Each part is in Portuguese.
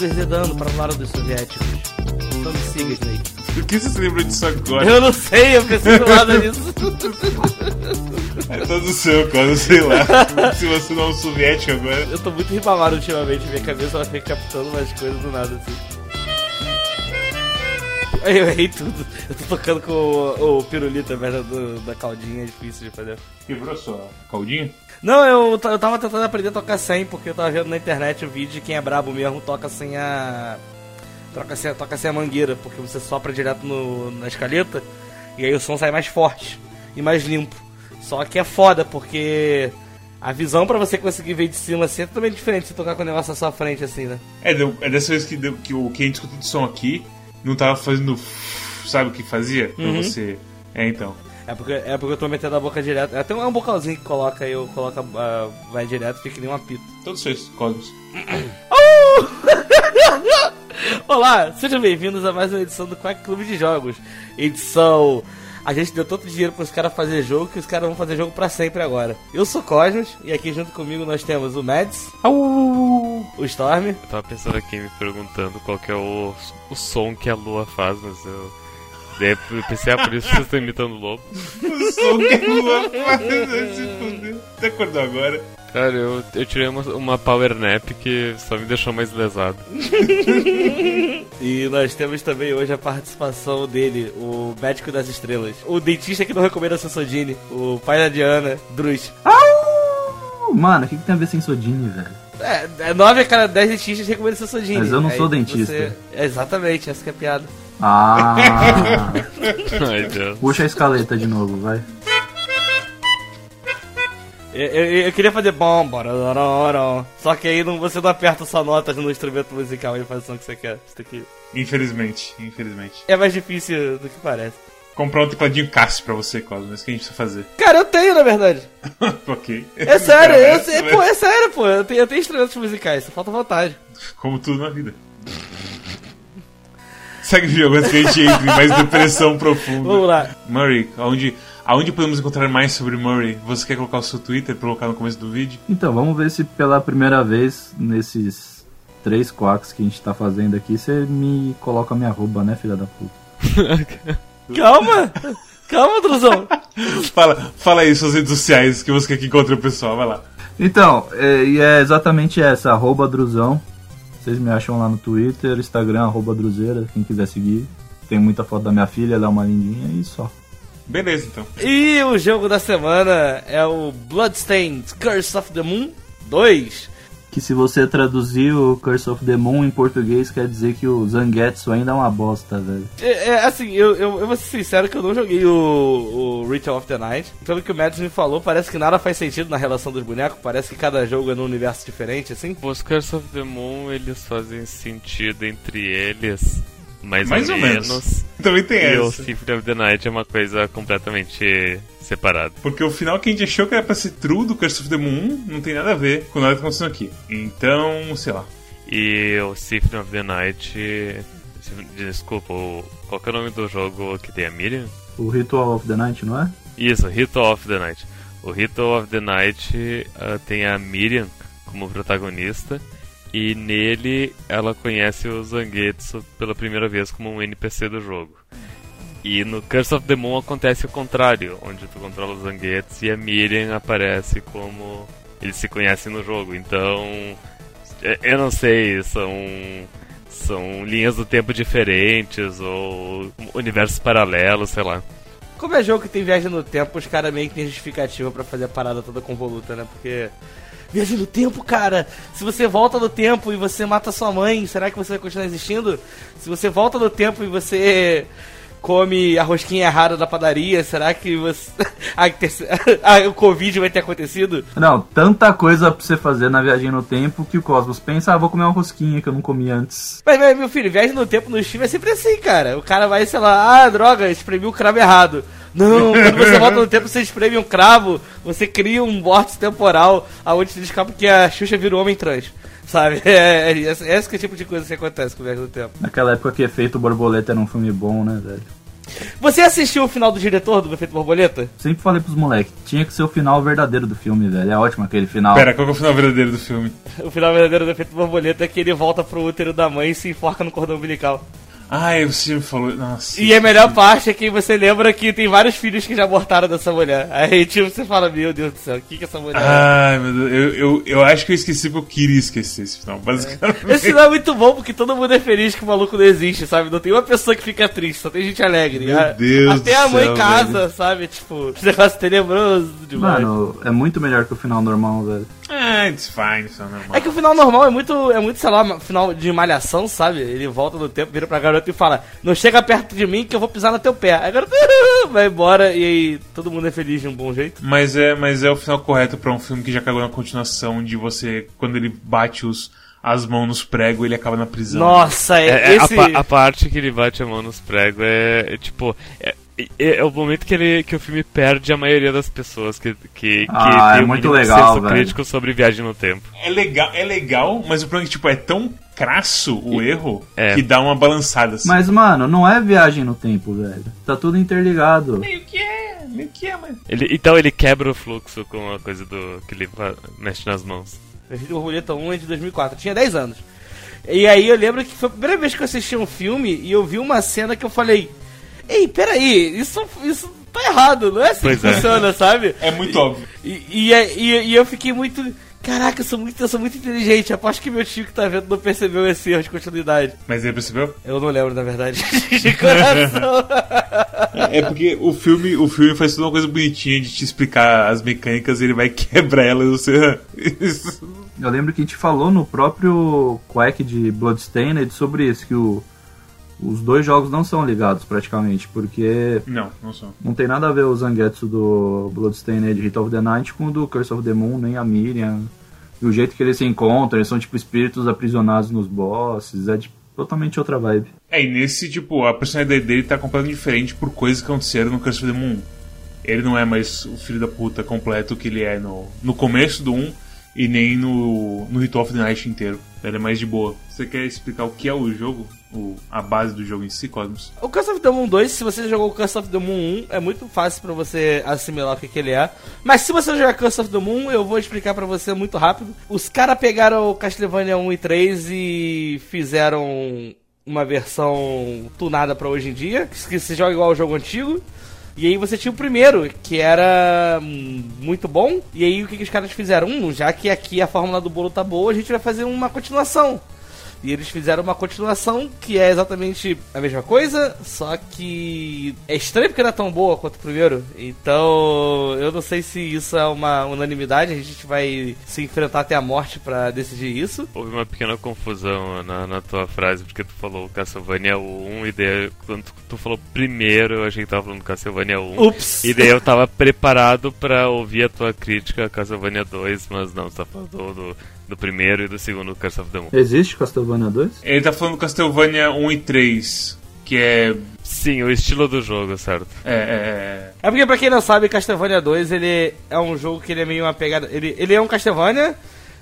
Eu estou deserdando para o lado dos soviéticos. Então me siga, Snake. Por que você se lembrou disso agora? Eu não sei, eu pensei do lado disso. É todo seu, cara, sei lá. Se você não é um soviético agora. Eu tô muito ribamado ultimamente, minha cabeça ela fica captando umas coisas do nada assim. Eu errei tudo. Eu tô tocando com o, o pirulito merda do, da caldinha, é difícil de fazer. Quebrou sua caldinha? Não, eu, eu tava tentando aprender a tocar sem, porque eu tava vendo na internet o vídeo de quem é brabo mesmo toca sem a. Toca sem, toca sem a mangueira, porque você sopra direto no, na escaleta e aí o som sai mais forte e mais limpo. Só que é foda, porque a visão pra você conseguir ver de cima assim é totalmente diferente se tocar com o negócio na sua frente, assim, né? É, é dessa vez que, deu, que o que a gente escutou de som aqui não tava fazendo. Sabe o que fazia? Pra Uhum. você. É, então. É porque, é porque eu tô metendo a boca direto. Até um bocalzinho que coloca aí, eu coloco, a- vai direto, fica nem um apito. Todos vocês, Cosmos. Olá, sejam bem-vindos a mais uma edição do Quack Clube de Jogos. Edição. A gente deu tanto dinheiro pros caras fazer jogo que os caras vão fazer jogo pra sempre agora. Eu sou Cosmos e aqui junto comigo nós temos o Mads, o Storm, Eu tava pensando aqui, me perguntando qual que é o, o som que a lua faz, mas eu. Daí eu pensei, ah, por isso vocês estão imitando o lobo. O som que a lua faz se fuder. Você acordou agora? Cara, eu, eu tirei uma, uma power nap que só me deixou mais lesado. e nós temos também hoje a participação dele, o médico das estrelas, o dentista que não recomenda a Sansodine, o pai da Diana, Drus. Au! Mano, o que, que tem a ver sem Sodine, velho? É, é 9 a cada 10 dentistas recomendam Sansodine. Mas eu não Aí sou dentista. você- Exatamente, essa que é a piada. Ah! Ai, Deus. Puxa a escaleta de novo, vai. Eu, eu- eu queria fazer bom, só que aí não, você não aperta só notas no instrumento musical e faz o som que você quer. Isso daqui Infelizmente, infelizmente. é mais difícil do que parece. Comprar um tecladinho Cássio pra você, Cosmos. É isso que a gente precisa fazer. Cara, eu tenho, na verdade. ok. É sério, eu, mas- pô, é sério, pô. Eu tenho, eu tenho instrumentos musicais, só falta vontade. Como tudo na vida. Segue o jogo antes que a gente entre em mais depressão profunda. Vamos lá. Murray, aonde, aonde podemos encontrar mais sobre Murray? Você quer colocar o seu Twitter pra colocar no começo do vídeo? Então, vamos ver se pela primeira vez nesses três quacks que a gente tá fazendo aqui, você me coloca a minha arroba, né, filha da puta? Calma! Calma, Druzão. Fala, fala aí suas redes sociais que você quer que encontre o pessoal, vai lá. Então, é, e é exatamente essa, arroba Druzão. Vocês me acham lá no Twitter, Instagram, arroba Druzeira, quem quiser seguir. Tem muita foto da minha filha, ela é uma lindinha e só. Beleza, então. E o jogo da semana é o Bloodstained Curse of the Moon 2. Que se você traduzir o Curse of the Moon em português, quer dizer que o Zangetsu ainda é uma bosta, velho. É, é, assim, eu, eu, eu vou ser sincero que eu não joguei o, o Ritual of the Night. Pelo que o Mads me falou, parece que nada faz sentido na relação dos bonecos. Parece que cada jogo é num universo diferente, assim. Os Curse of the Moon, eles fazem sentido entre eles, mais, Mais ou, ou menos. menos. Também tem E o essa. Symphony of the Night é uma coisa completamente separada. Porque o final que a gente achou que era pra ser true do Curse of the Moon não tem nada a ver com nada que tá acontecendo aqui. Então, sei lá. E o Symphony of the Night. Desculpa, o- qual que é o nome do jogo que tem a Miriam? O Ritual of the Night, não é? Isso, Ritual of the Night. O Ritual of the Night ah, tem a Miriam como protagonista e nele ela conhece o Zangetsu pela primeira vez como um NPC do jogo. E no Curse of the Moon acontece o contrário, onde tu controla o Zangetsu e a Miriam aparece como eles se conhecem no jogo. Então, é- eu não sei, são são linhas do tempo diferentes ou universos paralelos, sei lá. Como é jogo que tem viagem no tempo, os caras meio que tem justificativa pra fazer a parada toda convoluta, né? Porque. Viagem no tempo, cara! Se você volta no tempo e você mata sua mãe, será que você vai continuar existindo? Se você volta no tempo e você come a rosquinha errada da padaria, será que você. o Covid vai ter acontecido? Não, tanta coisa pra você fazer na viagem no tempo que o Cosmos pensa, ah, vou comer uma rosquinha que eu não comi antes. Mas, mas, meu filho, viagem no tempo no Steam é sempre assim, cara. O cara vai, sei lá, ah, droga, espremi o cravo errado. Não, quando você volta no tempo, você espreme um cravo, você cria um vórtice temporal aonde se descobre que a Xuxa vira um homem trans. Sabe? É, é, esse, esse que é o tipo de coisa que acontece com viagem no tempo. Naquela época que Efeito Borboleta era um filme bom, né, velho? Você assistiu o final do diretor do Efeito Borboleta? Sempre falei pros moleques, tinha que ser o final verdadeiro do filme, velho. É ótimo aquele final. Pera, qual que é o final verdadeiro do filme? O final verdadeiro do Efeito Borboleta é que ele volta pro útero da mãe e se enforca no cordão umbilical. Ah, você me falou. Nossa. E a melhor parte é que você lembra que tem vários filhos que já abortaram dessa mulher. Aí, tipo, você fala, meu Deus do céu, o que que essa mulher é? Ai, meu Deus, eu, eu, eu acho que eu esqueci porque eu queria esquecer esse final, basicamente. Esse final é muito bom porque todo mundo é feliz que o maluco não existe, sabe? Não tem uma pessoa que fica triste, só tem gente alegre. Meu A- Deus Até do a mãe céu, casa, sabe? Tipo, esse negócio tenebroso demais. Mano, é muito melhor que o final normal, velho. Ah, it's fine, isso é normal. É que o final normal é muito, é muito, sei lá, final de malhação, sabe? Ele volta no tempo, vira pra garota e fala: Não chega perto de mim que eu vou pisar no teu pé. Aí a garota vai embora e aí todo mundo é feliz de um bom jeito. Mas é, mas é o final correto pra um filme que já cagou na continuação de você, quando ele bate os, as mãos nos pregos, ele acaba na prisão. Nossa, é, É, é, esse. a, a parte que ele bate a mão nos pregos é, é, tipo. É, é- é o momento que, ele, que o filme perde a maioria das pessoas que, que, que Ah, tem é um muito legal, senso velho. crítico sobre viagem no tempo. É legal, é legal, mas o problema é que tipo, é tão crasso o erro É. que dá uma balançada assim. Mas, mano, não é viagem no tempo, velho. Tá tudo interligado. Meio que é, meio que é, mas. Ele, então ele quebra o fluxo com a coisa do que ele mexe nas mãos. Efeito Borboleta 1 é de 2004, eu tinha 10 anos. E aí eu lembro que foi a primeira vez que eu assisti um filme e eu vi uma cena que eu falei: Ei, peraí, isso, isso tá errado, não é assim Pois que é. funciona, sabe? É muito óbvio. E, e, e- e eu fiquei muito. Caraca, eu sou muito, eu sou muito inteligente. Aposto que meu tio que tá vendo não percebeu esse erro de continuidade. Mas ele percebeu? Eu não lembro, na verdade, de coração. É porque o filme, o filme faz toda uma coisa bonitinha de te explicar as mecânicas e ele vai quebrar elas e você. Eu lembro que a gente falou no próprio Quack de Bloodstained sobre isso, que o, os dois jogos não são ligados praticamente, porque não, não são. não tem nada a ver o Zangetsu do Bloodstained Hit of the Night com o do Curse of the Moon, nem a Miriam. E o jeito que eles se encontram, eles são tipo espíritos aprisionados nos bosses, é de totalmente outra vibe. É, e nesse, tipo, a personalidade dele tá completamente diferente por coisas que aconteceram no Curse of the Moon. Ele não é mais o filho da puta completo que ele é no, no começo do 1 e nem no, no Ritual of the Night inteiro. Ele é mais de boa. Você quer explicar o que é o jogo? O, a base do jogo em si, Cosmos? O Curse of the Moon 2, se você jogou o Curse of the Moon 1, é muito fácil pra você assimilar o que, que ele é. Mas se você jogar Curse of the Moon, eu vou explicar pra você muito rápido. Os caras pegaram o Castlevania 1 e 3 e fizeram uma versão tunada pra hoje em dia, que se joga igual ao jogo antigo. E aí você tinha o primeiro, que era hum, muito bom. E aí o que, que os caras fizeram? Hum, já que aqui a fórmula do bolo tá boa, a gente vai fazer uma continuação. E eles fizeram uma continuação que é exatamente a mesma coisa, só que é estranho porque não é tão boa quanto o primeiro. Então, eu não sei se isso é uma unanimidade, a gente vai se enfrentar até a morte pra decidir isso. Houve uma pequena confusão na, na tua frase, porque tu falou Castlevania 1 e daí quando tu, tu falou primeiro, eu achei que tava falando Castlevania 1. Ups! E daí eu tava preparado pra ouvir a tua crítica a Castlevania 2, mas não, você tá falando do, do primeiro e do segundo Curse of the Moon. Existe Castlevania 2? Ele tá falando Castlevania 1 e 3, que é. Sim, o estilo do jogo, certo? É. é, É porque, pra quem não sabe, Castlevania 2 ele é um jogo que ele é meio uma pegada. Ele, ele é um Castlevania,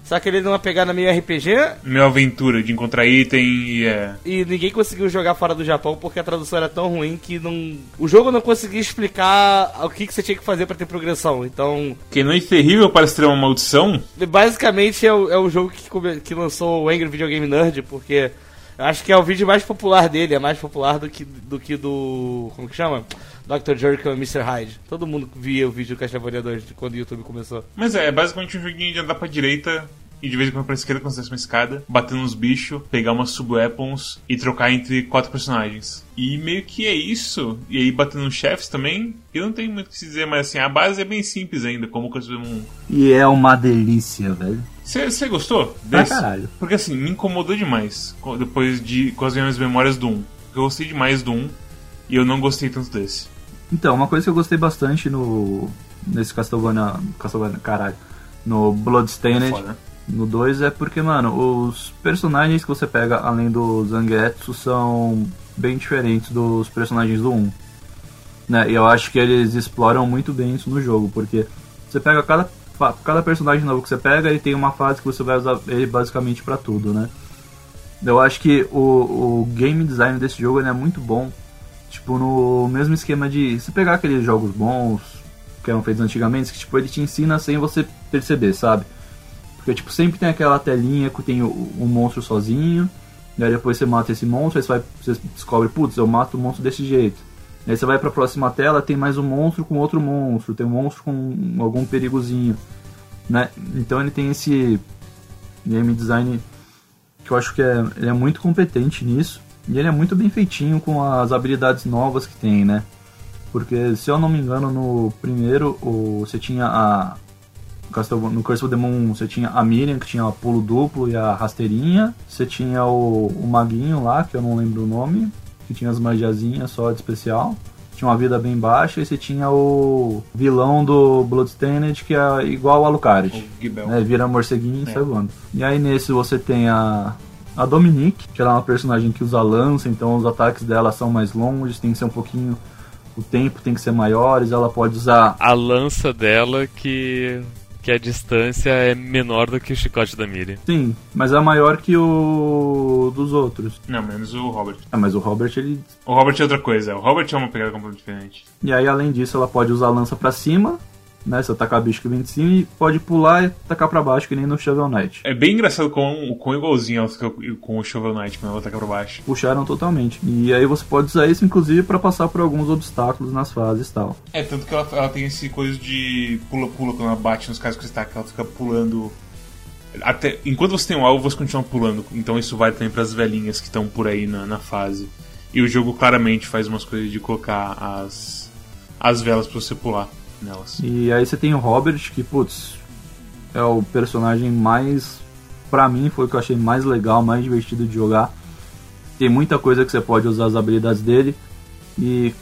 só que ele é uma pegada meio RPG, meio aventura de encontrar item e é. E ninguém conseguiu jogar fora do Japão porque a tradução era tão ruim que não. O jogo não conseguia explicar o que, que você tinha que fazer pra ter progressão. Então, Que não é terrível para ser uma maldição? basicamente é o, é o jogo que, come- que lançou o Angry Video Game Nerd, porque eu acho que é o vídeo mais popular dele, é mais popular do que do. Que do como que chama? Dr. Jerk e Mr. Hyde. Todo mundo via o vídeo do Castlevania 2 de quando o YouTube começou. Mas é, é basicamente um joguinho de andar pra direita e de vez em quando pra esquerda quando você desce uma escada, bater nos bichos, pegar umas sub-weapons e trocar entre quatro personagens. E meio que é isso. E aí batendo nos chefes também. E não tem muito o que se dizer, mas assim, a base é bem simples ainda, como o Castlevania 1. E é uma delícia, velho. Você gostou desse? caralho. Porque assim, me incomodou demais depois de com as minhas memórias do 1. Eu gostei demais do 1 e eu não gostei tanto desse. Então, uma coisa que eu gostei bastante no. Nesse Castlevania. Castlevania, caralho. No Bloodstained. No 2 é porque, mano, os personagens que você pega além do Zangetsu são bem diferentes dos personagens do 1. Né? E eu acho que eles exploram muito bem isso no jogo, porque você pega cada, cada personagem novo que você pega e tem uma fase que você vai usar ele basicamente pra tudo, né? Eu acho que o, o game design desse jogo ele é muito bom Tipo, no mesmo esquema de. Se pegar aqueles jogos bons que eram feitos antigamente, que tipo, ele te ensina sem você perceber, sabe? Porque tipo, sempre tem aquela telinha que tem o, um monstro sozinho, e aí depois você mata esse monstro, aí você, vai, você descobre, putz, eu mato o monstro desse jeito. Aí você vai pra próxima tela, tem mais um monstro com outro monstro, tem um monstro com algum perigozinho. Né? Então ele tem esse game design que eu acho que é, ele é muito competente nisso. E ele é muito bem feitinho com as habilidades novas que tem, né? Porque, se eu não me engano, no primeiro você tinha a. No Curse of the Moon você tinha a Miriam, que tinha o pulo duplo e a rasteirinha. Você tinha o, o Maguinho lá, que eu não lembro o nome, que tinha as magiazinhas só de especial. Tinha uma vida bem baixa. E você tinha o vilão do Bloodstained, que é igual ao Alucard. Né? Vira morceguinho e é. sai voando. E aí nesse você tem a, a Dominique, que ela é uma personagem que usa lança, então os ataques dela são mais longos, tem que ser um pouquinho. O tempo tem que ser maiores, ela pode usar. A lança dela que. Que a distância é menor do que o chicote da Miriam. Sim, mas é maior que o dos outros. Não, menos o Robert. Ah, mas o Robert ele. O Robert é outra coisa, o Robert é uma pegada completamente diferente. E aí, além disso, ela pode usar a lança para cima, né? Você atacar bicho que vem de cima e pode pular e atacar pra baixo, que nem no Shovel Knight. É bem engraçado com o quão igualzinho com o Shovel Knight quando ela ataca pra baixo. Puxaram totalmente. E aí você pode usar isso, inclusive, para passar por alguns obstáculos nas fases e tal. É, tanto que ela, ela tem esse coisa de pula-pula quando ela bate nos caras que você tá, que ela fica pulando. Até, enquanto você tem um alvo, você continua pulando. Então isso vai também para as velhinhas que estão por aí na, na fase. E o jogo claramente faz umas coisas de colocar as, as velas para você pular nelas. E aí você tem o Robert, que, putz, é o personagem mais. Pra mim, foi o que eu achei mais legal, mais divertido de jogar. Tem muita coisa que você pode usar as habilidades dele. E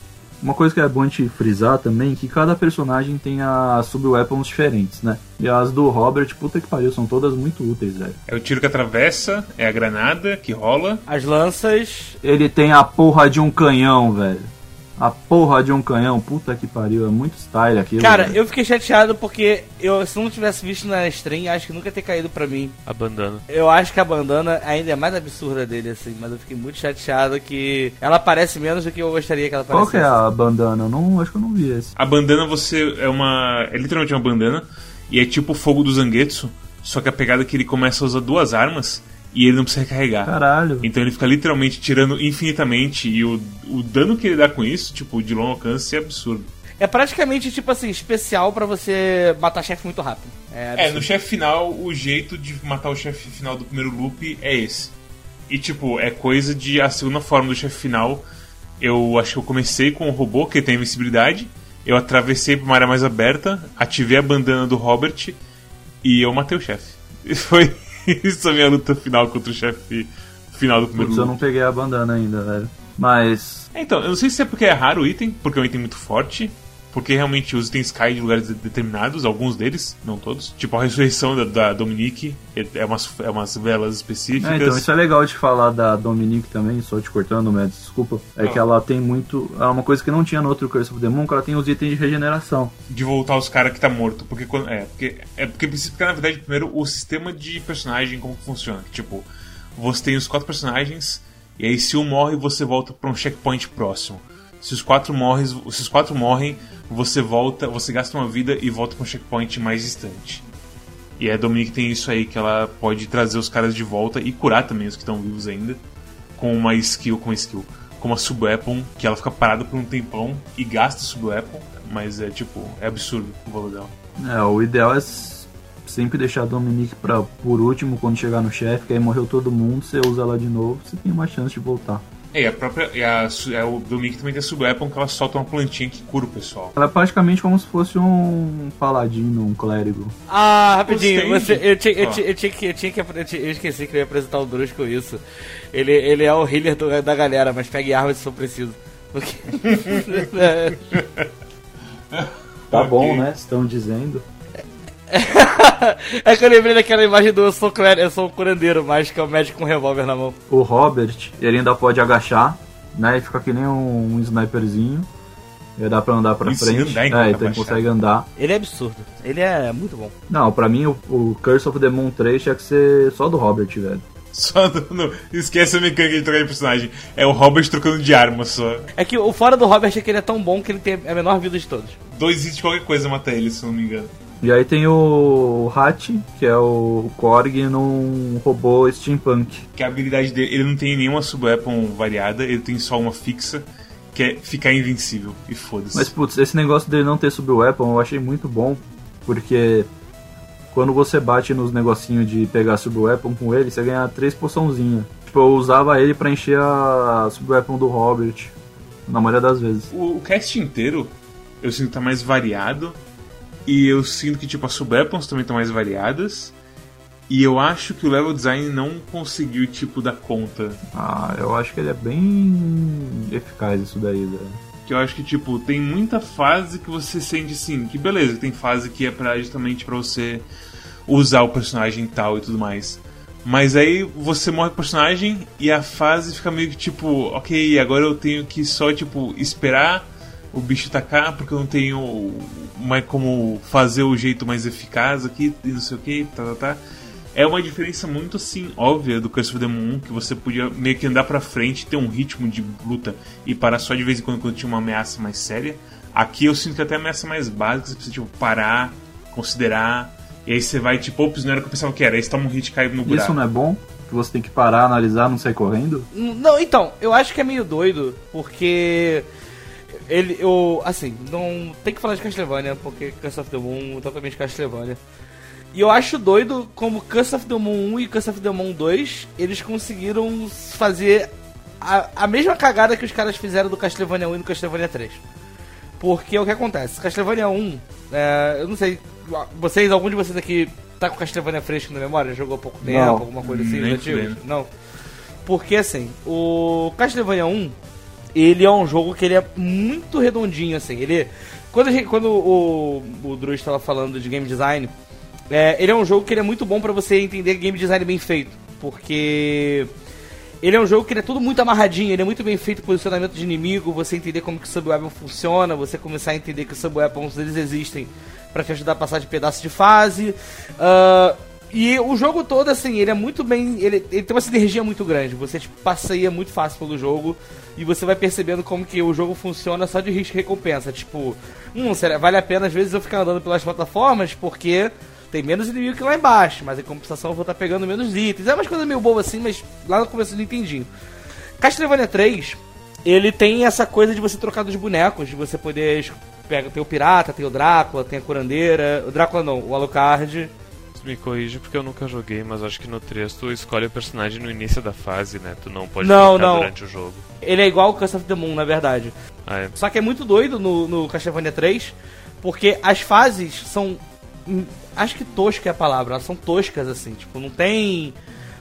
uma coisa que é bom a gente frisar também que cada personagem tem as sub-weapons diferentes, né? E as do Robert, puta que pariu, são todas muito úteis, velho. É o tiro que atravessa, é a granada que rola. As lanças. Ele tem a porra de um canhão, velho. A porra de um canhão, puta que pariu, é muito style aquilo. Cara, eu fiquei chateado porque eu, se não tivesse visto na stream, acho que nunca ter caído pra mim. A bandana. Eu acho que a bandana ainda é mais absurda dele, assim, mas eu fiquei muito chateado que ela aparece menos do que eu gostaria que ela aparecesse. Qual que é a bandana? Eu não, acho que eu não vi esse. A bandana você é uma. É literalmente uma bandana e é tipo o fogo do Zangetsu, só que a pegada é que ele começa a usar duas armas e ele não precisa recarregar. Caralho. Então ele fica literalmente tirando infinitamente e o, o dano que ele dá com isso, tipo, de longo alcance é absurdo. É praticamente, tipo assim, especial para você matar chefe muito rápido. É, é no chefe final, o jeito de matar o chefe final do primeiro loop é esse. E, tipo, é coisa de a segunda forma do chefe final. Eu acho que eu comecei com o robô, que tem invencibilidade. Eu atravessei pra uma área mais aberta, ativei a bandana do Robert e eu matei o chefe. Foi Isso é minha luta final contra o chefe final do primeiro Putz, eu não peguei a bandana ainda, velho. Mas. É, então, eu não sei se é porque é raro o item, porque é um item muito forte. Porque realmente os itens caem de lugares determinados, alguns deles, não todos. Tipo a ressurreição da, da Dominique, é, é umas, é umas velas específicas. É, então, isso é legal de falar da Dominique também, só te cortando, mas desculpa. É que ela tem muito. É uma coisa que não tinha no outro Curse of the Moon, que ela tem os itens de regeneração. De voltar os caras que tá morto. Porque quando. É, porque. É porque precisa na verdade, primeiro, o sistema de personagem, como que funciona. Que, tipo, você tem os quatro personagens, e aí se um morre, você volta para um checkpoint próximo. Se os quatro morrem, se os quatro morrem, você volta, você gasta uma vida e volta para um checkpoint mais distante. E a Dominique tem isso aí que ela pode trazer os caras de volta e curar também os que estão vivos ainda com uma skill, com uma skill, com uma sub-weapon que ela fica parada por um tempão e gasta sub-weapon, mas é tipo, é absurdo o valor dela. É, o ideal é sempre deixar a Dominique por último quando chegar no chefe, que aí morreu todo mundo, você usa ela de novo, você tem uma chance de voltar. É, e a própria. E a, é, o Dominique também tem a sub-weapon que ela solta uma plantinha que cura o pessoal. Ela é praticamente como se fosse um paladino, um clérigo. Ah, rapidinho, você, eu, tinha, eu, tinha, eu, tinha que, eu tinha que. Eu, tinha, eu esqueci que eu ia apresentar o Drus com isso. Ele, ele é o healer do, da galera, mas pegue armas se for preciso. Porque... tá bom, né? Estão dizendo. é que eu lembrei daquela imagem do eu sou, eu sou um curandeiro, mas que é o médico com um revólver na mão. O Robert, ele ainda pode agachar, né? E fica que nem um, um sniperzinho. E dá pra andar pra Isso frente. É, então ele consegue andar. Ele é absurdo. Ele é muito bom. Não, pra mim o, o Curse of the Moon 3 tinha que ser só do Robert, velho. Só no- esquece a mecânica de trocar de personagem. É o Robert trocando de arma só. É que o fora do Robert é que ele é tão bom que ele tem a menor vida de todos. Dois hits de qualquer coisa mata ele, se eu não me engano. E aí tem o Hat, que é o Korg num robô steampunk. Que a habilidade dele, ele não tem nenhuma sub-weapon variada, ele tem só uma fixa, que é ficar invencível. E foda-se. Mas putz, esse negócio dele não ter sub-weapon eu achei muito bom, porque quando você bate nos negocinhos de pegar sub-weapon com ele, você ganha três poçãozinhas. Tipo, eu usava ele pra encher a sub-weapon do Robert, na maioria das vezes. O, o cast inteiro, eu sinto que tá mais variado. E eu sinto que, tipo, as sub-weapons também estão mais variadas. E eu acho que o level design não conseguiu, tipo, dar conta. Ah, eu acho que ele é bem eficaz isso daí, velho. Que eu acho que, tipo, tem muita fase que você sente assim, que beleza, tem fase que é pra, justamente pra você usar o personagem tal e tudo mais. Mas aí você morre com o personagem e a fase fica meio que tipo, ok, agora eu tenho que só, tipo, esperar o bicho tacar porque eu não tenho mais como fazer o jeito mais eficaz aqui e não sei o que, tá, tá, tá. É uma diferença muito assim óbvia do Curse of the Moon, que você podia meio que andar pra frente, ter um ritmo de luta e parar só de vez em quando quando tinha uma ameaça mais séria. Aqui eu sinto que até a ameaça mais básica, você precisa tipo, parar, considerar, e aí você vai tipo, ops, não era o que eu pensava que era, aí você toma um hit e cai no buraco. Isso não é bom? Que você tem que parar, analisar, não sair correndo? Não, então, eu acho que é meio doido, porque ele, eu, assim, não tem que falar de Castlevania, porque Curse of the Moon totalmente Castlevania. E eu acho doido como Curse of the Moon 1 e Curse of the Moon 2, eles conseguiram fazer a, a mesma cagada que os caras fizeram do Castlevania 1 e do Castlevania 3. Porque o que acontece? Castlevania 1, é, eu não sei, vocês, algum de vocês aqui tá com Castlevania fresco na memória? Jogou há pouco tempo, Não. alguma coisa assim, Nem. Não. Porque assim, o Castlevania 1, ele é um jogo que ele é muito redondinho, assim. Ele. Quando, gente- quando o, o Drew estava falando de game design, é, ele é um jogo que ele é muito bom pra você entender game design bem feito. Porque ele é um jogo que é tudo muito amarradinho, ele é muito bem feito posicionamento de inimigo, você entender como que o sub-weapon funciona, você começar a entender que os sub-weapons eles existem pra te ajudar a passar de pedaço de fase. Ah, e o jogo todo, assim, ele é muito bem. Ele, ele tem uma sinergia muito grande. Você tipo, passeia muito fácil pelo jogo e você vai percebendo como que o jogo funciona só de risco e recompensa. Tipo, hum, será, vale a pena às vezes eu ficar andando pelas plataformas porque tem menos inimigo que lá embaixo, mas em compensação eu vou estar pegando menos itens. É umas coisas meio boas assim, mas lá no começo eu não entendi. Castlevania 3, ele tem essa coisa de você trocar dos bonecos, de você poder. Pega, tem o pirata, tem o Drácula, tem a curandeira. O Drácula não, o Alucard. Me corrige porque eu nunca joguei, mas acho que no 3 tu escolhe o personagem no início da fase, né? Tu não pode Não, não. durante o jogo. Ele é igual o Curse of the Moon, na verdade. Ah, é. Só que é muito doido no, no Castlevania 3, porque as fases são. hum, Acho que tosca é a palavra, elas são toscas assim, tipo, não tem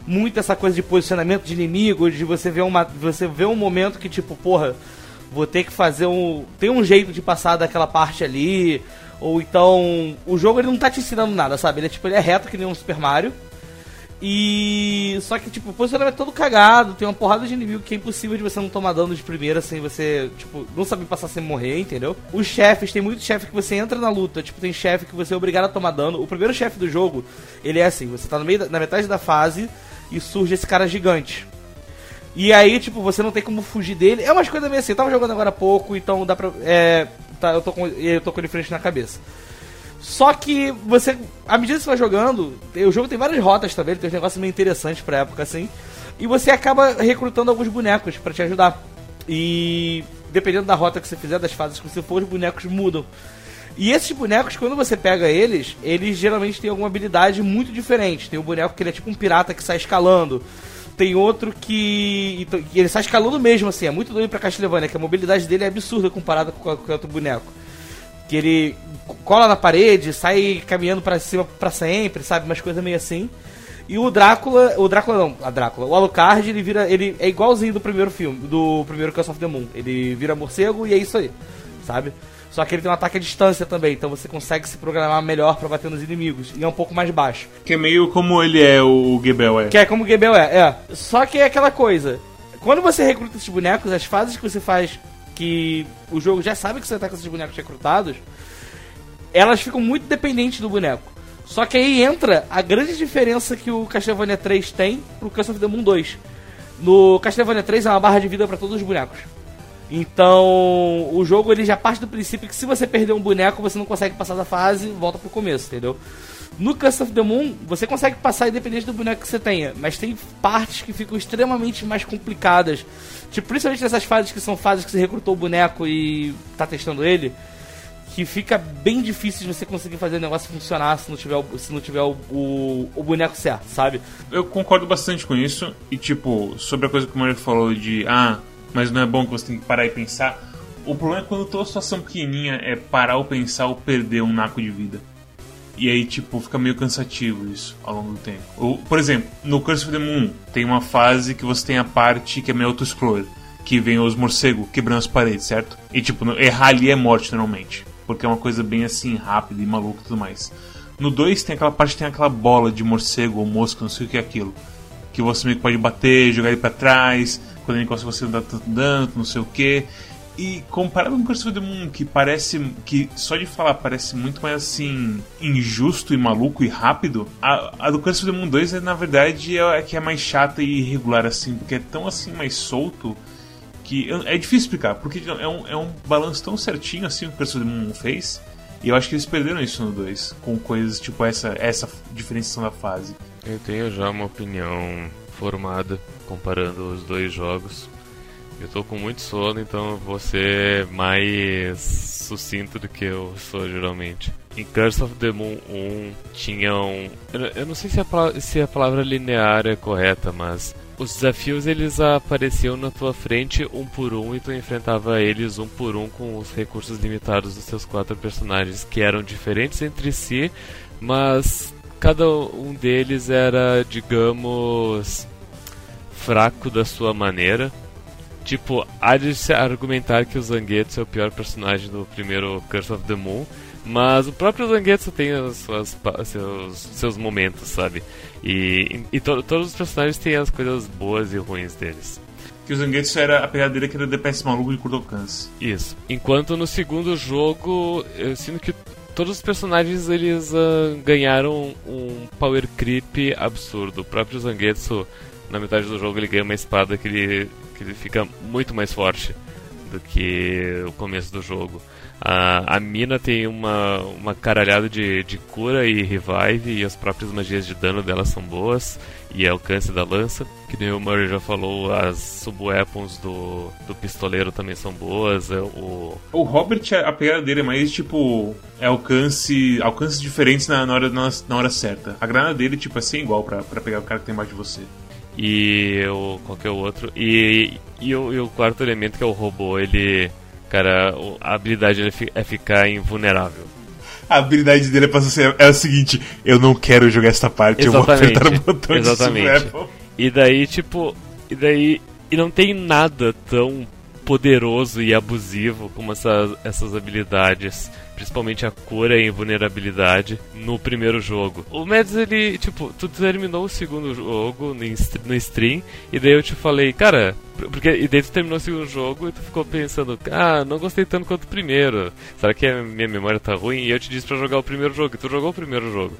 muito essa coisa de posicionamento de inimigo, de você ver uma. Você vê um momento que, tipo, porra, vou ter que fazer um. Tem um jeito de passar daquela parte ali. Ou então. O jogo ele não tá te ensinando nada, sabe? Ele é tipo, ele é reto que nem um Super Mario. E. Só que, tipo, o posicionamento é todo cagado, tem uma porrada de inimigo que é impossível de você não tomar dano de primeira sem você, tipo, não saber passar sem morrer, entendeu? Os chefes, tem muito chefe que você entra na luta, tipo, tem chefe que você é obrigado a tomar dano. O primeiro chefe do jogo, ele é assim, você tá no meio da, na metade da fase e surge esse cara gigante. E aí, tipo, você não tem como fugir dele. É umas coisas meio assim, eu tava jogando agora há pouco, então dá pra. É. Tá, eu tô com, eu tô com ele frente na cabeça. Só que você, à medida que você vai jogando, o jogo tem várias rotas também, tem uns negócios meio interessantes pra época assim. E você acaba recrutando alguns bonecos pra te ajudar. E dependendo da rota que você fizer, das fases que você for, os bonecos mudam. E esses bonecos, quando você pega eles, eles geralmente têm alguma habilidade muito diferente. Tem um boneco que ele é tipo um pirata que sai escalando. Tem outro que. então, ele sai escalando mesmo, assim, é muito doido pra Castlevania, que a mobilidade dele é absurda comparada com qualquer outro boneco. Que ele cola na parede, sai caminhando pra cima pra sempre, sabe? Umas coisas meio assim. E o Drácula, o Drácula não, a Drácula, o Alucard, ele vira, ele é igualzinho do primeiro filme, do primeiro Curse of the Moon. Ele vira morcego e é isso aí, sabe? Só que ele tem um ataque à distância também, então você consegue se programar melhor pra bater nos inimigos. E é um pouco mais baixo. Que é meio como ele é, o Gebel é. Que é como o Gebel é, é. Só que é aquela coisa. Quando você recruta esses bonecos, as fases que você faz, que o jogo já sabe que você tá com esses bonecos recrutados, elas ficam muito dependentes do boneco. Só que aí entra a grande diferença que o Castlevania 3 tem pro Curse of the Moon 2. No Castlevania 3 é uma barra de vida para todos os bonecos. Então, o jogo ele já parte do princípio que se você perder um boneco, você não consegue passar da fase, volta pro começo, entendeu? No Curse of the Moon, você consegue passar independente do boneco que você tenha, mas tem partes que ficam extremamente mais complicadas. Tipo, principalmente nessas fases que são fases que você recrutou o boneco e tá testando ele, que fica bem difícil de você conseguir fazer o negócio funcionar se não tiver, o, se não tiver o, o, o boneco certo, sabe? Eu concordo bastante com isso. E, tipo, sobre a coisa que o Mario falou de, ah, mas não é bom que você tem que parar e pensar. O problema é quando toda situação pequenininha é parar ou pensar ou perder um naco de vida. E aí, tipo, fica meio cansativo isso ao longo do tempo. Ou, por exemplo, no Curse of the Moon tem uma fase que você tem a parte que é meio auto-scroller. Que vem os morcegos quebrando as paredes, certo? E tipo, errar ali é morte normalmente. Porque é uma coisa bem assim, rápida e maluca e tudo mais. No 2 tem aquela parte que tem aquela bola de morcego ou mosca, não sei o que é aquilo. Que você meio que pode bater, jogar ele pra trás, quando ele encosta você dá tanto dano, não sei o que. E comparado com Curse of the Moon, que parece. que só de falar parece muito mais assim. injusto e maluco e rápido, a, a do Curse of the Moon 2 é, na verdade é, é que é mais chata e irregular assim, porque é tão assim mais solto que é difícil explicar, porque é um, é um balanço tão certinho assim que o Curse of the Moon fez. E eu acho que eles perderam isso no 2, com coisas tipo essa, essa diferenciação da fase. Eu tenho já uma opinião formada comparando os dois jogos. Eu tô com muito sono, então vou ser mais sucinto do que eu sou geralmente. Em Curse of the Moon 1 tinham. Eu não sei se a, palavra, se a palavra linear é correta, mas os desafios eles apareciam na tua frente um por um e tu enfrentava eles um por um com os recursos limitados dos seus quatro personagens que eram diferentes entre si, mas cada um deles era, digamos, fraco da sua maneira. Tipo, há de se argumentar que o Zangetsu é o pior personagem do primeiro Curse of the Moon, mas o próprio Zangetsu tem as suas, seus, seus momentos, sabe? E, e to, todos os personagens têm as coisas boas e ruins deles. Que o Zangetsu era a pegada dele que era DPS maluco de curto alcance. Isso. Enquanto no segundo jogo, eu sinto que todos os personagens eles uh, ganharam um power creep absurdo. O próprio Zangetsu, na metade do jogo, ele ganha uma espada que ele que ele fica muito mais forte do que o começo do jogo. A, a mina tem uma, uma caralhada de, de cura e revive, e as próprias magias de dano dela são boas, e alcance da lança. Que nem o Murray já falou, as sub-weapons do, do pistoleiro também são boas. É o... o Robert, a pegada dele é mais tipo. É alcance. alcances diferentes na, na, hora, na, na hora certa. A granada dele, tipo, é sem igual pra, pra pegar o cara que tem embaixo de você e o, qualquer outro. E, e, o, e o quarto elemento, que é o robô, ele. Cara, a habilidade dele é ficar invulnerável. A habilidade dele é, pra ser, é o seguinte: eu não quero jogar essa parte, exatamente, eu vou apertar o botão exatamente. de E daí, tipo. E daí. E não tem nada tão poderoso e abusivo como essas, essas habilidades principalmente a cura e a invulnerabilidade no primeiro jogo. O Mads, ele, tipo, tu terminou o segundo jogo no stream, e daí eu te falei, cara, porque e daí tu terminou o segundo jogo e tu ficou pensando, ah, não gostei tanto quanto o primeiro. Será que a minha memória tá ruim? E eu te disse para jogar o primeiro jogo, e tu jogou o primeiro jogo.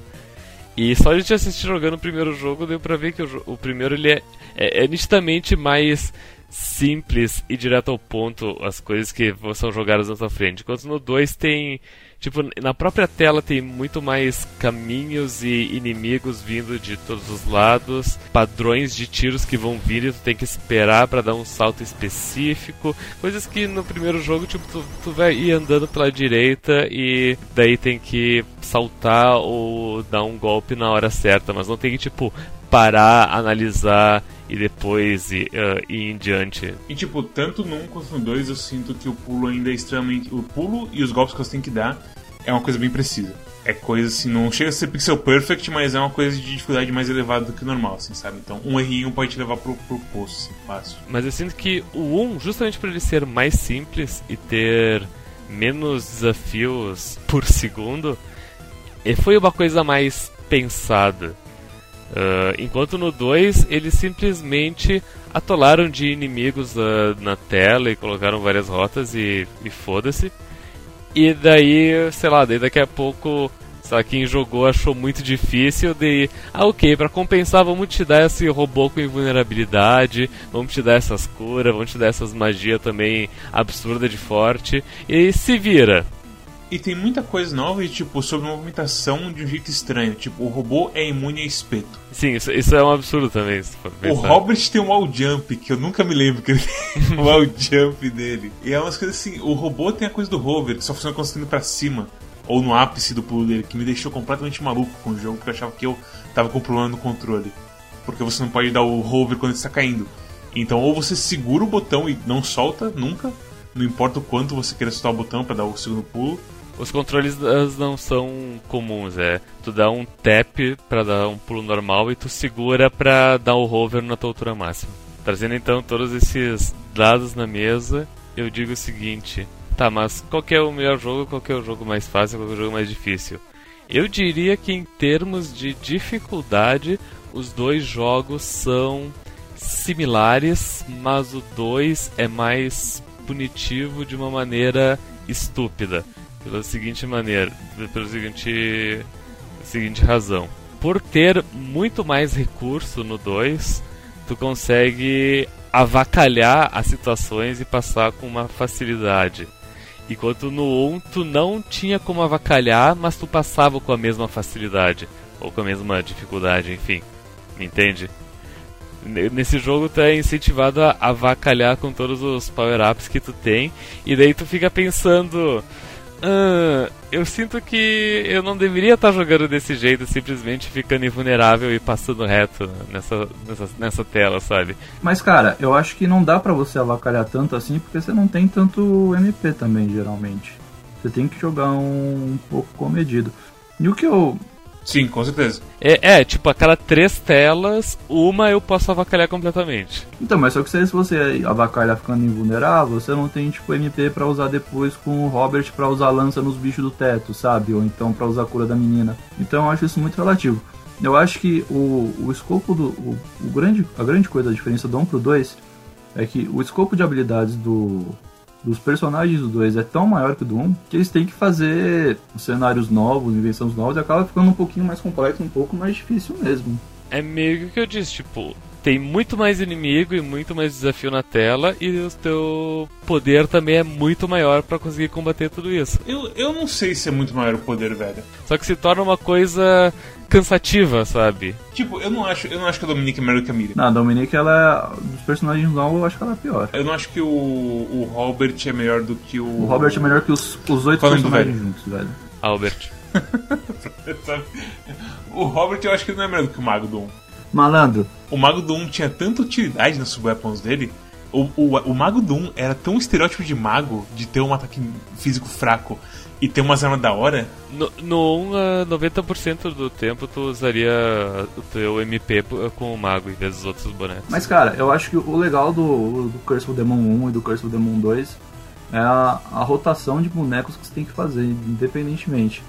E só de te assistir jogando o primeiro jogo, deu pra ver que o, o primeiro ele é, é, é nitidamente mais simples e direto ao ponto as coisas que são jogadas na sua frente. Enquanto no 2 tem. Tipo, na própria tela tem muito mais caminhos e inimigos vindo de todos os lados, padrões de tiros que vão vir e tu tem que esperar para dar um salto específico, coisas que no primeiro jogo, tipo, tu, tu vai ir andando pela direita e daí tem que saltar ou dar um golpe na hora certa, mas não tem que, tipo, parar, analisar e depois ir, uh, ir em diante. E tipo, tanto no 1 quanto no 2 eu sinto que o pulo ainda é extremamente. O pulo e os golpes que você tem que dar é uma coisa bem precisa. É coisa assim, não chega a ser pixel perfect, mas é uma coisa de dificuldade mais elevada do que normal, assim, sabe? Então um errinho pode te levar pro, pro poço, assim, fácil. Mas eu sinto que o 1, justamente por ele ser mais simples e ter menos desafios por segundo, foi uma coisa mais pensada. Uh, enquanto no 2 eles simplesmente atolaram de inimigos uh, na tela e colocaram várias rotas e, e foda-se. E daí, sei lá, daí daqui a pouco Só quem jogou achou muito difícil de. Ah, ok, para compensar, vamos te dar esse robô com invulnerabilidade, vamos te dar essas curas, vamos te dar essas magias também absurda de forte. E se vira. E tem muita coisa nova e, tipo, sobre movimentação de um jeito estranho. Tipo, o robô é imune a espeto. Sim, isso, isso é um absurdo também. Se for O. Robert tem um wall jump, que eu nunca me lembro que ele tem um wall jump dele. E é umas coisas assim, o robô tem a coisa do hover, que só funciona quando você tá indo pra cima. Ou no ápice do pulo dele, que me deixou completamente maluco com o jogo, porque eu achava que eu tava com problema no controle. Porque você não pode dar o hover quando ele está caindo. Então, ou você segura o botão e não solta nunca, não importa o quanto você queira soltar o botão para dar o segundo pulo. Os controles não são comuns, é. Tu dá um tap pra dar um pulo normal e tu segura pra dar o hover na tua altura máxima. Trazendo então todos esses dados na mesa, eu digo o seguinte: tá, mas qual é o melhor jogo, qual é o jogo mais fácil, qual é o jogo mais difícil? Eu diria que em termos de dificuldade, os dois jogos são similares, mas o 2 é mais punitivo de uma maneira estúpida. Pela seguinte maneira, pela seguinte, seguinte razão. Por ter muito mais recurso no 2, tu consegue avacalhar as situações e passar com uma facilidade. Enquanto no 1 tu não tinha como avacalhar, mas tu passava com a mesma facilidade. Ou com a mesma dificuldade, enfim. Me entende? Nesse jogo tu é incentivado a avacalhar com todos os power-ups que tu tem. E daí tu fica pensando. "Ah, eu sinto que eu não deveria estar jogando desse jeito, simplesmente ficando invulnerável e passando reto nessa, nessa, nessa tela, sabe? Mas, cara, eu acho que não dá pra você avacalhar tanto assim, porque você não tem tanto MP também, geralmente. Você tem que jogar um, um pouco comedido. E o que eu. Sim, com certeza. É, é, tipo, a cada três telas, uma eu posso avacalhar completamente. Então, mas só que se você avacalhar ficando invulnerável, você não tem, tipo, MP pra usar depois com o Robert pra usar lança nos bichos do teto, sabe? Ou então pra usar a cura da menina. Então eu acho isso muito relativo. Eu acho que o, o escopo do. O, o grande, a grande coisa, a diferença do 1 pro 2 é que o escopo de habilidades do, dos personagens do 2 é tão maior que o do 1 que eles têm que fazer cenários novos, invenções novas e acaba ficando um pouquinho mais complexo, um pouco mais difícil mesmo. É meio que o que eu disse, tipo, tem muito mais inimigo e muito mais desafio na tela e o teu poder também é muito maior pra conseguir combater tudo isso. Eu, eu não sei se é muito maior o poder, velho. Só que se torna uma coisa cansativa, sabe? Tipo, eu não acho, eu não acho que a Dominique é melhor que a Miriam. Na Dominique, ela é. Dos personagens novos, eu acho que ela é pior. Eu não acho que o, o Robert é melhor do que o. O Robert é melhor que os, os oito Falando personagens velho. juntos, velho. Albert. O Robert eu acho que ele não é melhor do que o Mago do 1. Malandro, O Mago do 1 tinha tanta utilidade nas subweapons dele. O, o, o Mago do 1 era tão estereótipo de mago, de ter um ataque físico fraco e ter umas armas da hora. No, no 1, ah, 90% do tempo tu usaria o teu MP p- com o mago em vez dos outros bonecos. Mas, cara, eu acho que o legal do, do Curse of Demon 1 e do Curse of Demon 2 é a, a rotação de bonecos que você tem que fazer, independentemente.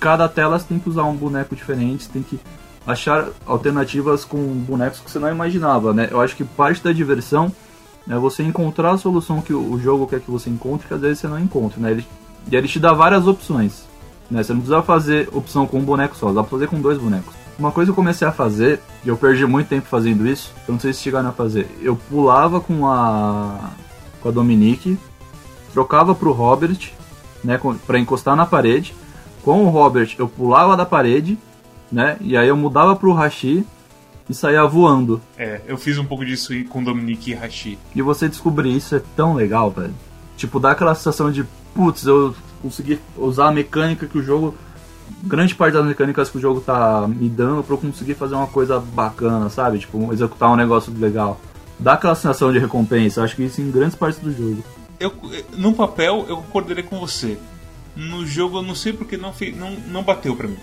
Cada tela você tem que usar um boneco diferente, você tem que achar alternativas com bonecos que você não imaginava, né? Eu acho que parte da diversão é você encontrar a solução que o jogo quer que você encontre, que às vezes você não encontra, né? Ele, e ele te dá várias opções, né? Você não precisa fazer opção com um boneco só, dá pra fazer com dois bonecos. Uma coisa que eu comecei a fazer, e eu perdi muito tempo fazendo isso, eu não sei se chegaram a fazer, eu pulava com a com a Dominique, trocava pro Robert, né, pra encostar na parede. Com o Robert eu pulava da parede, né, e aí eu mudava pro Hashi e saía voando. É, eu fiz um pouco disso com Dominique e Hashi. E você descobrir isso é tão legal, velho. Tipo, dá aquela sensação de, putz, eu consegui usar a mecânica que o jogo. Grande parte das mecânicas que o jogo tá me dando pra eu conseguir fazer uma coisa bacana, sabe? Tipo, executar um negócio legal. Dá aquela sensação de recompensa, acho que isso em grandes partes do jogo. Eu, no papel, eu concordaria com você. No jogo, eu não sei porque não, não, não bateu pra mim.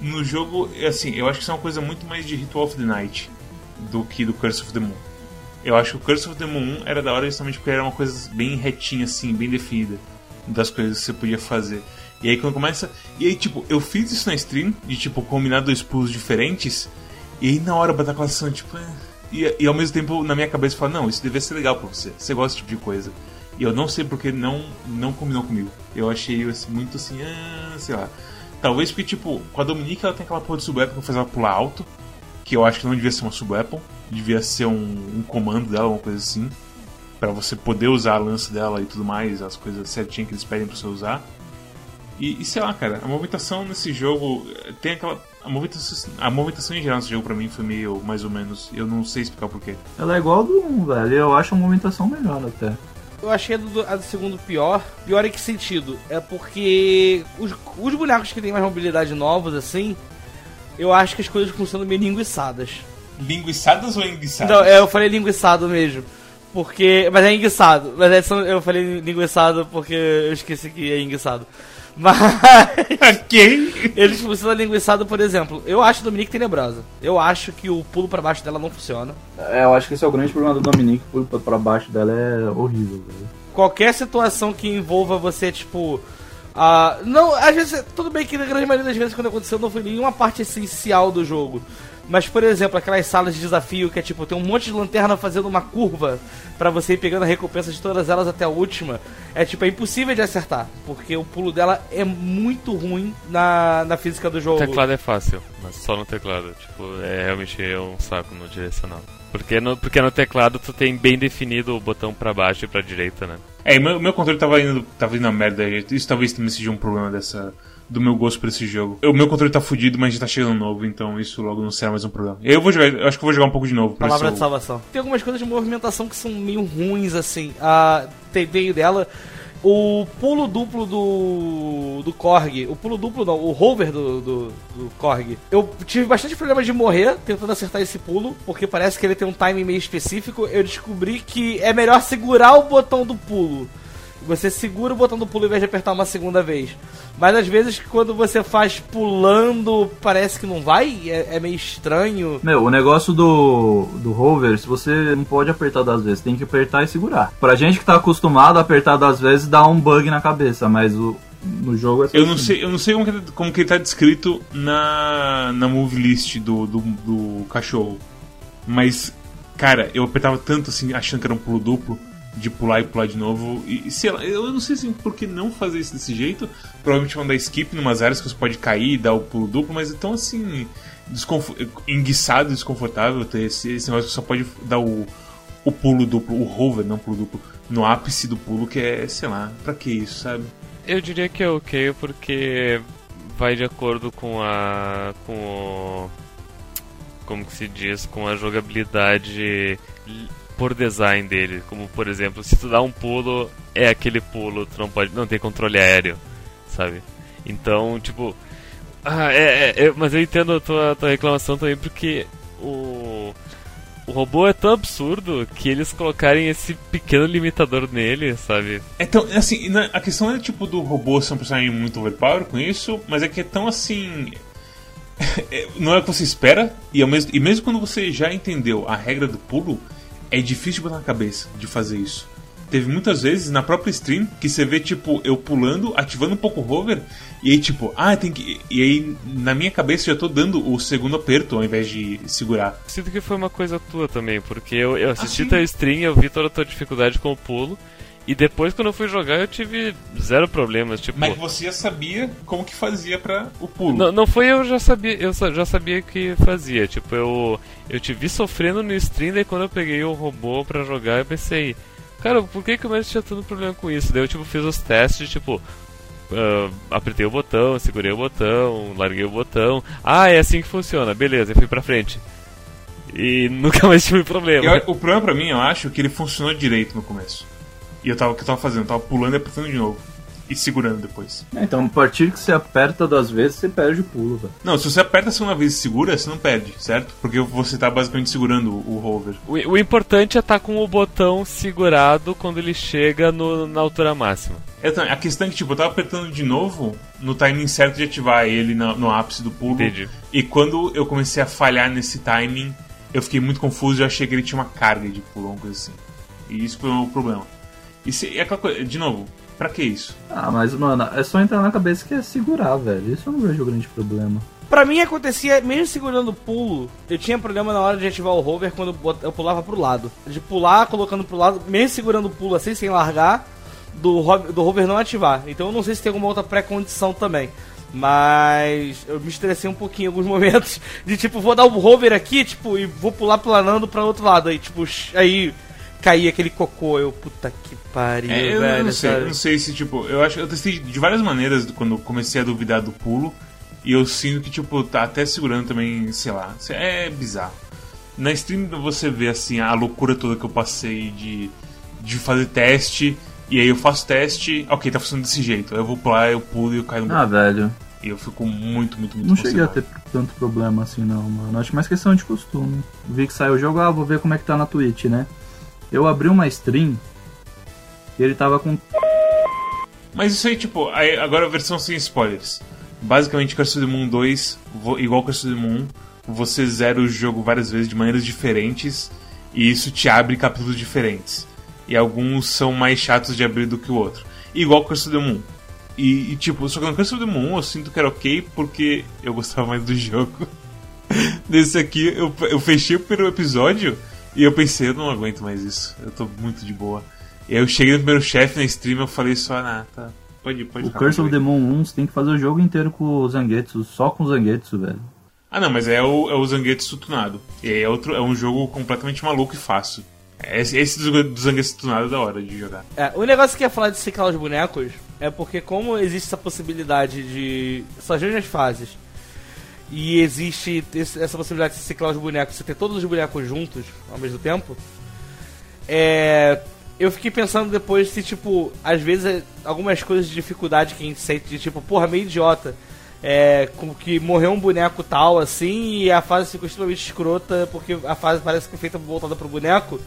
No jogo, é assim, eu acho que isso é uma coisa muito mais de Ritual of the Night do que do Curse of the Moon. Eu acho que o Curse of the Moon 1 era da hora justamente porque era uma coisa bem retinha, assim, bem definida das coisas que você podia fazer. E aí quando começa. E aí, tipo, eu fiz isso na stream, de tipo, combinar dois pulos diferentes, e aí na hora bater aquela sensação, tipo. é. E, e ao mesmo tempo na minha cabeça fala, não, isso devia ser legal pra você. Você gosta desse tipo de coisa. E eu não sei porque não, não combinou comigo. Eu achei assim, muito assim, ah, sei lá. Talvez porque, tipo, com a Dominique ela tem aquela porra de subweapon que faz ela pular alto. Que eu acho que não devia ser uma subweapon. Devia ser um, um comando dela, uma coisa assim. para você poder usar a lança dela e tudo mais, as coisas certinhas que eles pedem pra você usar. E, e, sei lá, cara, a movimentação nesse jogo tem aquela. A movimentação, a movimentação em geral nesse jogo pra mim foi meio mais ou menos. Eu não sei explicar porquê. Ela é igual do 1, velho. Eu acho a movimentação melhor até. Eu achei a do, a do segundo pior. Pior em que sentido? É porque os, os bonecos que têm mais mobilidade novos, assim, eu acho que as coisas funcionam meio linguiçadas. Linguiçadas ou enguiçadas? Não, eu falei linguiçado mesmo. Porque. Mas é enguiçado. Mas é, eu falei linguiçado porque eu esqueci que é enguiçado. Mas. Ok. Eles funcionam linguiçado, por exemplo. Eu acho Dominique tenebrosa. Eu acho que o pulo pra baixo dela não funciona. É, eu acho que esse é o grande problema do Dominique. O pulo pra baixo dela é horrível, velho. Qualquer situação que envolva você, tipo. Uh, não, às vezes, tudo bem que na grande maioria das vezes quando aconteceu não foi nenhuma parte essencial do jogo. Mas, por exemplo, aquelas salas de desafio que é tipo, tem um monte de lanterna fazendo uma curva para você ir pegando a recompensa de todas elas até a última. É tipo, é impossível de acertar. Porque o pulo dela é muito ruim na, na física do jogo. O teclado é fácil, mas só no teclado. Tipo, é realmente é um saco no direcional. Porque no, porque no teclado tu tem bem definido o botão para baixo e pra direita, né? É, meu, meu controle tava indo, tava indo na merda. Isso talvez também seja um problema dessa do meu gosto por esse jogo. O meu controle tá fudido, mas já tá chegando novo, então isso logo não será mais um problema. Eu vou jogar, eu acho que vou jogar um pouco de novo. Palavra de salvação. Tem algumas coisas de movimentação que são meio ruins, assim. A veio dela. O pulo duplo do. do Korg. O pulo duplo não, o hover do, do, do Korg. Eu tive bastante problemas de morrer tentando acertar esse pulo, porque parece que ele tem um timing meio específico. Eu descobri que é melhor segurar o botão do pulo. Você segura o botão do pulo em vez de apertar uma segunda vez. Mas às vezes quando você faz pulando, parece que não vai, é, é, meio estranho. Meu, o negócio do, do hover, se você não pode apertar das vezes, tem que apertar e segurar. Pra gente que tá acostumado a apertar das vezes, dá um bug na cabeça, mas o, no jogo é eu não assim. sei Eu não sei como que, como que ele tá descrito na, na move list do, do, do cachorro. Mas, cara, eu apertava tanto assim, achando que era um pulo duplo de pular e pular de novo. E sei lá, eu não sei assim, por que não fazer isso desse jeito. Provavelmente vão dar skip em umas áreas que você pode cair e dar o pulo duplo, mas é tão assim. enguiçado e desconfortável ter esse, esse negócio que só pode dar o, o pulo duplo, o hover, não pulo duplo, no ápice do pulo, que é, sei lá, pra que isso, sabe? Eu diria que é ok porque vai de acordo com a. com o. como que se diz? com a jogabilidade por design dele. Como, por exemplo, se tu dá um pulo, é aquele pulo, tu não pode não ter controle aéreo, sabe? Então, tipo. Ah, é, é, é mas eu entendo a tua, tua reclamação também porque o. O robô é tão absurdo que eles colocarem esse pequeno limitador nele, sabe? É tão, assim, a questão é tipo do robô ser um personagem muito overpower com isso, mas é que é tão assim. É, não é o que você espera, e, mesmo, e mesmo quando você já entendeu a regra do pulo, é difícil botar na cabeça de fazer isso. Teve muitas vezes na própria stream que você vê, tipo, eu pulando, ativando um pouco o hover, e aí, tipo, ah, tem que. E aí, na minha cabeça, eu já tô dando o segundo aperto ao invés de segurar. Sinto que foi uma coisa tua também, porque eu, eu assisti ah, stream, eu vi toda a tua dificuldade com o pulo. E depois, quando eu fui jogar, eu tive zero problemas. Tipo, Mas você já sabia como que fazia para o pulo? Não, não foi eu já sabia, eu já sabia que fazia. Tipo, eu eu te vi sofrendo no stream, daí quando eu peguei o robô para jogar, eu pensei, cara, por que que o Messi tinha tanto problema com isso? Daí eu tipo fiz os testes, tipo, uh, apertei o botão, segurei o botão, larguei o botão. Ah, é assim que funciona. Beleza, eu fui pra frente. E nunca mais tive problema. Eu, o problema pra mim, eu acho que ele funcionou direito no começo. E eu tava, o que eu tava fazendo? Eu tava pulando e apertando de novo. E segurando depois. É, então, a partir que você aperta duas vezes, você perde o pulo, velho. Não, se você aperta a segunda vez e segura, você não perde, certo? Porque você tá basicamente segurando o hover. O, o importante é estar tá com o botão segurado quando ele chega no, na altura máxima. É, a questão é que, tipo, eu tava apertando de novo no timing certo de ativar ele no, no ápice do pulo. Entendi. E quando eu comecei a falhar nesse timing, eu fiquei muito confuso e achei que ele tinha uma carga de pulo, uma coisa assim. E isso foi o problema. E se, é aquela coisa, de novo, pra que isso? Ah, mas, mano, é só entrar na cabeça que é segurar, velho. Isso eu não vejo grande problema. Pra mim acontecia, mesmo segurando o pulo, eu tinha problema na hora de ativar o hover quando eu pulava pro lado. De pular, colocando pro lado, mesmo segurando o pulo assim, sem largar, do, do hover não ativar. Então eu não sei se tem alguma outra pré-condição também. Mas eu me estressei um pouquinho em alguns momentos. De tipo, vou dar um hover aqui, tipo, e vou pular planando pra outro lado. Aí, tipo, aí caía aquele cocô. Eu, puta que pariu, É, eu velho. não sei, eu não sei se, tipo, eu acho eu testei de várias maneiras quando eu comecei a duvidar do pulo. E eu sinto que, tipo, tá até segurando também, sei lá, é bizarro. Na stream você vê, assim, a loucura toda que eu passei de, de fazer teste. E aí eu faço teste, ok, tá funcionando desse jeito. Aí eu vou pular, eu pulo e eu caio no Ah, velho. E eu fico muito, muito, muito Não cheguei a ter tanto problema assim, não, mano. Acho mais questão de costume. Vi que saiu o jogo, ah, vou ver como é que tá na Twitch, né? Eu abri uma stream e ele tava com. Mas isso aí, tipo, aí, agora a versão sem spoilers. Basicamente, the Moon 2, vo- igual the Moon, você zera o jogo várias vezes de maneiras diferentes e isso te abre capítulos diferentes. E alguns são mais chatos de abrir do que o outro. Igual the Moon. E, e, tipo, só que no the Moon eu sinto que era ok porque eu gostava mais do jogo. Desse aqui, eu, eu fechei o primeiro episódio e eu pensei, eu não aguento mais isso. Eu tô muito de boa. E aí eu cheguei no primeiro chefe na stream e eu falei só, ah, tá. Pode, pode O Curse of the ele." Moon 1, você tem que fazer o jogo inteiro com o Zangetsu, só com o Zangetsu, velho. Ah, não, mas é o, é o Zangetsu tunado. E aí é, outro, é um jogo completamente maluco e fácil. Esse, esse do, do Zangetsu tunado é da hora de jogar. É, o negócio que eu ia falar de ciclar os bonecos é porque como existe essa possibilidade de. Só as fases. E existe essa possibilidade de ciclar os bonecos, você ter todos os bonecos juntos ao mesmo tempo. É. Eu fiquei pensando depois se, tipo, às vezes é algumas coisas de dificuldade que a gente sente, de tipo, porra, meio idiota. É, com que morreu um boneco tal, assim, e a fase ficou extremamente escrota, porque a fase parece que foi feita voltada pro boneco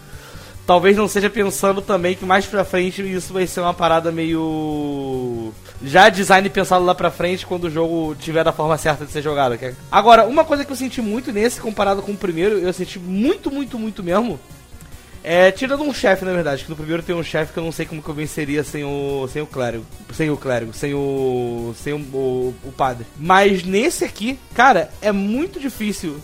talvez não seja pensando também que mais pra frente isso vai ser uma parada meio. Já design pensado lá pra frente quando o jogo tiver da forma certa de ser jogado. é- Agora, uma coisa que eu senti muito nesse comparado com o primeiro, eu senti muito, muito, muito mesmo. É, tirando um chefe, na verdade, que no primeiro tem um chefe que eu não sei como que eu venceria sem o. sem o clérigo. Sem o clérigo, sem o. sem o, o, o padre. Mas nesse aqui, cara, é muito difícil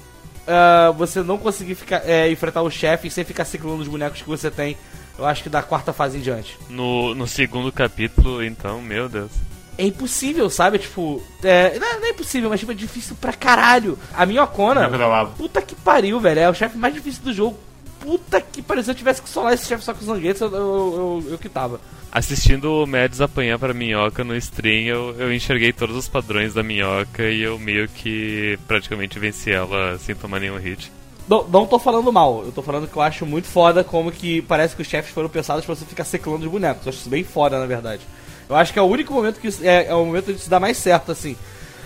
ah, você não conseguir ficar, é, enfrentar o chefe sem ficar ciclando os bonecos que você tem. Eu acho que da quarta fase em diante. No, no segundo capítulo, então, meu Deus. É impossível, sabe? Tipo, é, não, não é impossível, mas tipo, é difícil pra caralho. A da lava. puta que pariu, velho. É o chefe mais difícil do jogo. Puta que pariu. Se eu tivesse que solar esse chefe só com os zanguetes, eu, eu, eu, eu quitava. Assistindo o Mads apanhar pra minhoca no stream, eu, eu enxerguei todos os padrões da minhoca e eu meio que praticamente venci ela sem tomar nenhum hit. Não, não tô falando mal, eu tô falando que eu acho muito foda como que parece que os chefes foram pensados pra você ficar seclando os bonecos. Eu acho isso bem foda, na verdade. Eu acho que é o único momento que é, é o momento de se dar mais certo, assim.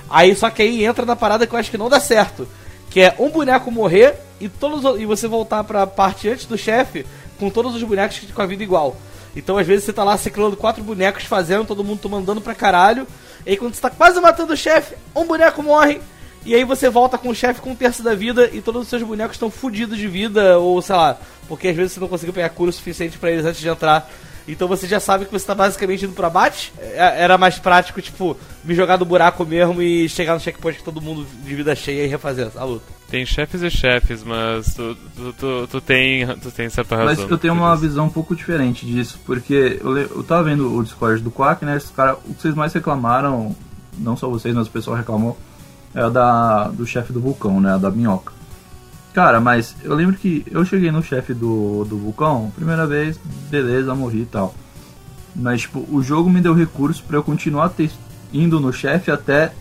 Aí, só que aí entra na parada que eu acho que não dá certo. Que é um boneco morrer e, todos, os- e você voltar pra parte antes do chefe com todos os bonecos com a vida igual. Então, às vezes, você tá lá ciclando quatro bonecos, fazendo, todo mundo tomando dano pra caralho. E aí, quando você tá quase matando o chefe, um boneco morre. E aí você volta com o chefe com um terço da vida e todos os seus bonecos estão fudidos de vida, ou sei lá, porque às vezes você não conseguiu pegar cura o suficiente pra eles antes de entrar. Então você já sabe que você tá basicamente indo pro abate. É- Era mais prático, tipo, me jogar no buraco mesmo e chegar no checkpoint com todo mundo de vida cheia e refazer a luta. Tem chefes e chefes, mas tu, tu, tu, tu tem, tu tem certa razão. Mas eu tenho uma visão um pouco diferente disso, porque eu, eu tava vendo o Discord do Quack, né? Esses cara, o que vocês mais reclamaram, não só vocês, mas o pessoal reclamou, é a da, do chefe do vulcão, né? A da minhoca. Cara, mas eu lembro que eu cheguei no chefe do, do vulcão, primeira vez, beleza, morri e tal. Mas, tipo, o jogo me deu recurso pra eu continuar te- indo no chefe até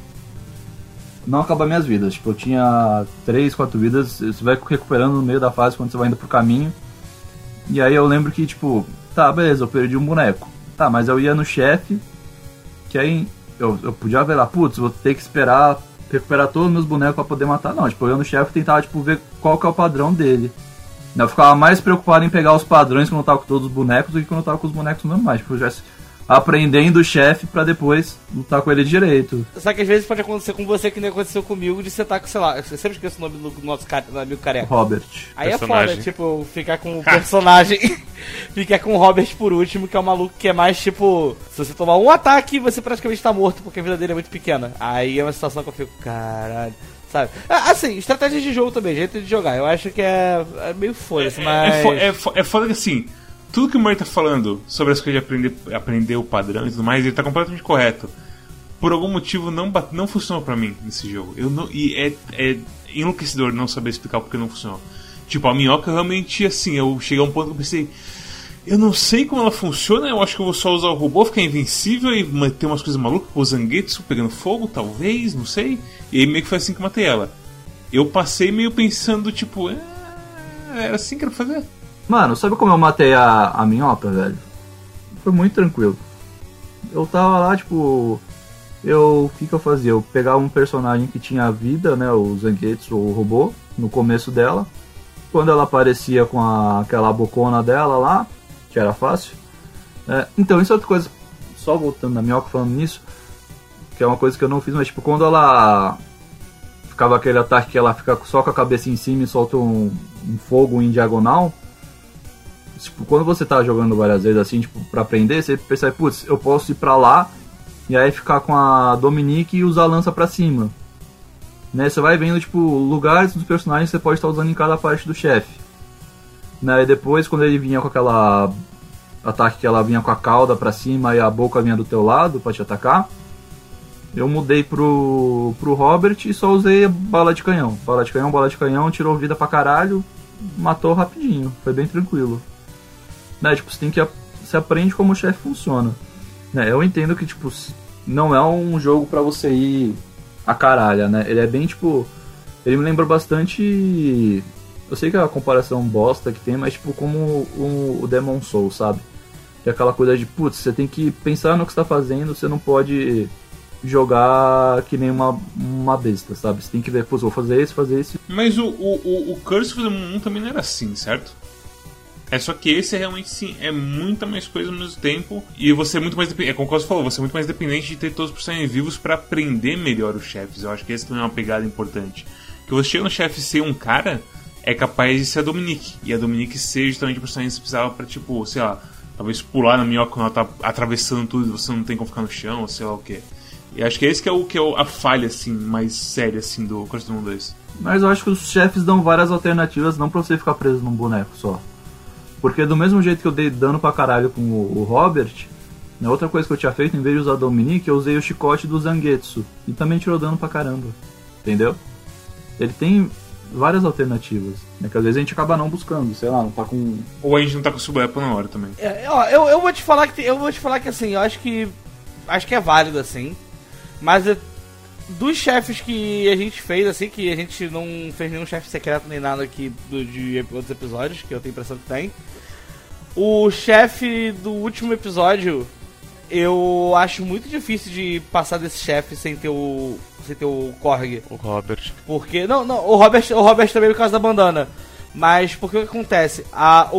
não acabar minhas vidas. Tipo, eu tinha 3, 4 vidas, você vai recuperando no meio da fase quando você vai indo pro caminho. E aí eu lembro que, tipo, tá, beleza, eu perdi um boneco. Tá, mas eu ia no chefe, que aí eu, eu podia ver lá, putz, vou ter que esperar recuperar todos os meus bonecos pra poder matar. Não, tipo, eu ia no chefe tentava, tipo, ver qual que é o padrão dele. Eu ficava mais preocupado em pegar os padrões quando eu tava com todos os bonecos do que quando eu tava com os bonecos normais. Tipo, eu já aprendendo o chefe pra depois lutar com ele direito. Só que às vezes pode acontecer com você que nem aconteceu comigo, de você tá com, sei lá, eu sempre esqueço o nome do nosso cara, do amigo careca. Robert. Aí é Personagem. foda, tipo, ficar com o personagem. ficar com o Robert por último, que é um maluco que é mais tipo. Se você tomar um ataque, você praticamente tá morto, porque a vida dele é muito pequena. Aí é uma situação que eu fico, caralho. Sabe? Ah, Assim, estratégia de jogo também, jeito de jogar. Eu acho que é, é meio foda-se, mas. É, fo- é, fo- é foda que assim, tudo que o Murray tá falando sobre as coisas de aprender, aprender o padrão e tudo mais, ele tá completamente correto. por algum motivo não, não funcionou pra mim nesse jogo. Eu não, e é, é enlouquecedor não saber explicar porque não funcionou. Tipo, a minhoca realmente, assim, eu cheguei a um ponto que eu pensei. Eu não sei como ela funciona, eu acho que eu vou só usar o robô, ficar invencível e ter umas coisas malucas, o Zangetsu pegando fogo, talvez, não sei. E aí meio que foi assim que matei ela. Eu passei meio pensando, tipo, é, era assim que era pra fazer. Mano, sabe como eu matei a, a minhoca, velho? Foi muito tranquilo. Eu tava lá, tipo. Eu. O que, que eu fazia? Eu pegava um personagem que tinha vida, né? O Zangetsu, o robô, no começo dela. Quando ela aparecia com a, aquela bocona dela lá, que era fácil. É, então, isso é outra coisa. Só voltando na minhoca falando nisso. Que é uma coisa que eu não fiz, mas tipo, quando ela. Ficava aquele ataque que ela fica só com a cabeça em cima e solta um, um fogo em diagonal tipo, quando você tá jogando várias vezes assim, tipo, pra aprender, você percebe, putz, eu posso ir pra lá e aí ficar com a Dominique e usar a lança pra cima. Né? Você vai vendo, tipo, lugares dos personagens que você pode estar usando em cada parte do chefe. Né? E depois, quando ele vinha com aquela ataque que ela vinha com a cauda pra cima e a boca vinha do teu lado pra te atacar, eu mudei pro, pro Robert e só usei bala de canhão. Bala de canhão, bala de canhão, tirou vida pra caralho, matou rapidinho, foi bem tranquilo né? Tipo, você tem que você aprende como o chefe funciona. Né? Eu entendo que tipo não é um jogo para você ir a caralho, né? Ele é bem tipo, ele me lembra bastante eu sei que é a comparação bosta que tem, mas tipo como o, Demon Soul, sabe? Que é aquela coisa de, putz, você tem que pensar no que está fazendo, você não pode jogar que nem uma, uma besta, sabe? Você tem que ver, putz, vou fazer isso, fazer isso. Mas o, o, o, o Curse of the Moon também não era assim, certo? É só que esse é realmente sim, é muita mais coisa ao mesmo tempo. E você é muito mais dependente. É como você falou, você é muito mais dependente de ter todos os personagens vivos para aprender melhor os chefes. Eu acho que essa também é uma pegada importante. Que você chega no chefe ser um cara, é capaz de ser a Dominique. E a Dominique ser justamente o personagem que você precisava pra, tipo, sei lá, talvez pular na minhoca quando ela tá atravessando tudo e você não tem como ficar no chão, ou sei lá o que. E acho que esse que é o que é a falha, assim, mais séria, assim, do Moon 2. Mas eu acho que os chefes dão várias alternativas, não pra você ficar preso num boneco só. Porque do mesmo jeito que eu dei dano pra caralho com o, o Robert, né, outra coisa que eu tinha feito, em vez de usar a Dominique, eu usei o chicote do Zangetsu. E também tirou dano pra caramba. Entendeu? Ele tem várias alternativas, né, que às vezes a gente acaba não buscando, sei lá, não tá com. Ou a gente não tá com o Subweapon na hora também. É, ó, eu, eu vou te falar que eu vou te falar que assim, eu acho que acho que é válido assim, mas é, dos chefes que a gente fez assim, que a gente não fez nenhum chefe secreto nem nada aqui do, de outros episódios, que eu tenho a impressão que tem. O chefe do último episódio, eu acho muito difícil de passar desse chefe sem ter o sem ter o Korg. O Robert. Porque. Não, não, o Robert, o Robert também por causa da bandana. Mas porque o que acontece? A, o,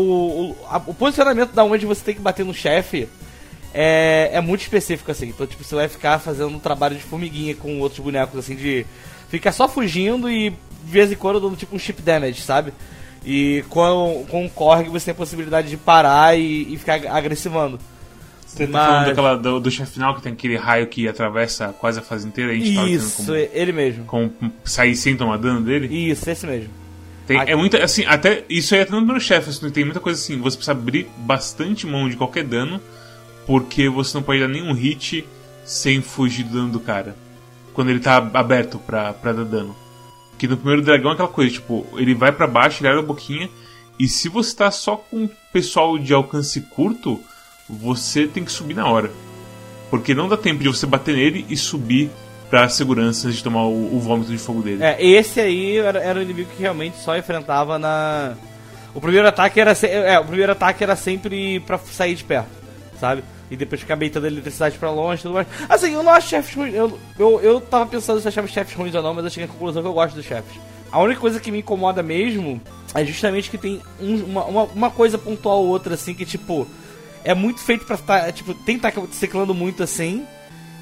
o, a- o posicionamento da onde você tem que bater no chefe é, é muito específico, assim. Então, tipo, você vai ficar fazendo um trabalho de formiguinha com outros bonecos, assim, de ficar só fugindo e de vez em quando dando tipo um chip damage, sabe? E com, com o Korg você tem a possibilidade de parar e, e ficar agressivando. Você tá Mas- falando daquela, do, do chefe final que tem aquele raio que atravessa quase a fase inteira, a gente Isso, como, ele mesmo. como sair sem tomar dano dele? Isso, esse mesmo. Tem, Aqui- é muita, assim, até isso aí é tanto no chefe, assim, tem muita coisa assim, você precisa abrir bastante mão de qualquer dano, porque você não pode dar nenhum hit sem fugir do dano do cara. Quando ele tá aberto pra, pra dar dano. Que no primeiro dragão é aquela coisa, tipo, ele vai pra baixo, ele abre a boquinha, e se você tá só com pessoal de alcance curto, você tem que subir na hora. Porque não dá tempo de você bater nele e subir pra segurança antes de tomar o, o vômito de fogo dele. É, esse aí era, era o inimigo que realmente só enfrentava na. O primeiro ataque era se... é, o primeiro ataque era sempre pra sair de perto, sabe? E depois ficar beitando a eletricidade pra longe e tudo mais. Assim, eu não acho chefes ruins. Eu, eu, eu tava pensando se eu achava chefes ruins ou não, mas eu cheguei à conclusão que eu gosto dos chefes. A única coisa que me incomoda mesmo é justamente que tem um- uma, uma, uma coisa pontual ou outra, assim, que tipo. É muito feito pra estar. Tipo, tem que estar ciclando muito assim.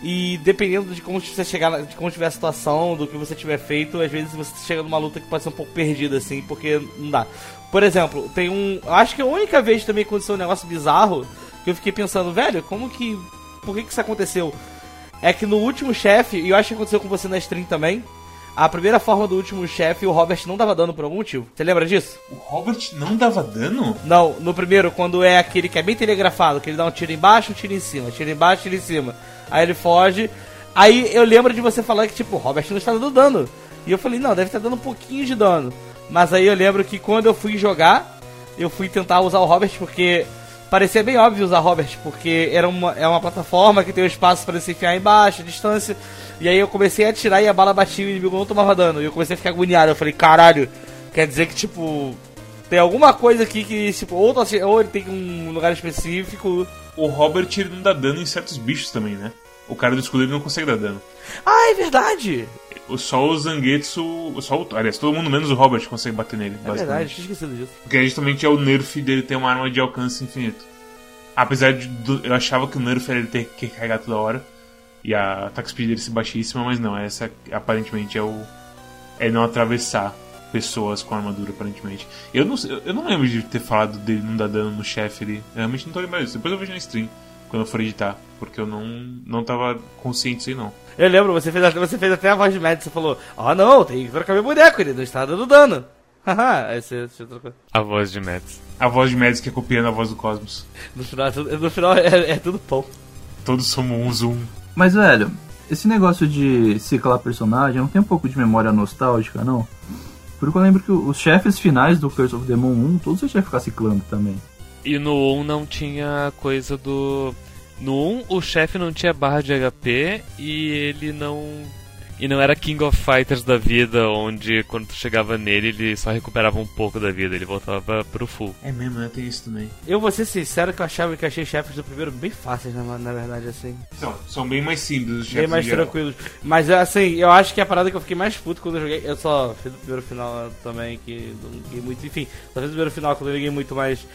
E dependendo de como você chegar, de como tiver a situação, do que você tiver feito, às vezes você chega numa luta que pode ser um pouco perdida, assim, porque não dá. Por exemplo, tem um. Acho que a única vez também que aconteceu um negócio bizarro eu fiquei pensando, velho, como que. Por que que isso aconteceu? É que no último chefe, e eu acho que aconteceu com você na stream também, a primeira forma do último chefe, o Robert não dava dano por algum motivo. Você lembra disso? O Robert não dava dano? Não, no primeiro, quando é aquele que é bem telegrafado, que ele dá um tiro embaixo, um tiro em cima, tiro embaixo, tiro em cima. Aí ele foge, Aí eu lembro de você falar que, tipo, o Robert não está dando dano. E eu falei, não, deve estar dando um pouquinho de dano. Mas aí eu lembro que quando eu fui jogar, eu fui tentar usar o Robert porque parecia bem óbvio usar Robert, porque era uma, é uma plataforma que tem um espaço para se enfiar embaixo, a distância. E aí eu comecei a atirar e a bala batia e o inimigo não tomava dano. E eu comecei a ficar agoniado. Eu falei, caralho, quer dizer que, tipo, tem alguma coisa aqui que, tipo, ou, ou ele tem um lugar específico. O Robert ele não dá dano em certos bichos também, né? O cara do escudo ele não consegue dar dano. Ah, é verdade! Só o Zangetsu. Só o, aliás, todo mundo menos o Robert consegue bater nele. É verdade, tinha esquecido disso. Porque justamente é o nerf dele ter uma arma de alcance infinito. Apesar de. Do, eu achava que o nerf era ele ter que carregar toda hora. E a attack speed dele ser baixíssima, mas não, essa aparentemente é o. É não atravessar pessoas com armadura, aparentemente. Eu não, eu não lembro de ter falado dele não dar dano no chefe ali. Eu realmente não tô lembrando disso. Depois eu vejo na stream quando eu for editar, porque eu não, não tava consciente disso aí não. Eu lembro, você fez, você fez até a voz de médico, você falou, ah não, tem que trocar meu boneco, ele não está dando dano. Haha, aí você, você trocou. A voz de Mads. A voz de Mads que é copiando a voz do Cosmos. No final, é tudo, no final é, é tudo pão. Todos somos um zoom. Mas, velho, esse negócio de ciclar personagem não tem um pouco de memória nostálgica, não? Porque eu lembro que os chefes finais do Curse of the Moon 1, todos você tinha que ficar ciclando também. E no 1 não tinha coisa do. No 1 o chefe não tinha barra de HP e ele não. E não era King of Fighters da vida, onde quando tu chegava nele ele só recuperava um pouco da vida, ele voltava pro full. É mesmo, né? Tem isso também. Eu vou ser sincero que eu achava que achei chefes do primeiro bem fáceis, na, na verdade, assim. São, são bem mais simples os chefes. Bem mais tranquilos. Mas assim, eu acho que a parada que eu fiquei mais puto quando eu joguei. Eu só fiz o primeiro final também, que não liguei muito. Enfim, só fiz o primeiro final quando eu liguei muito mais.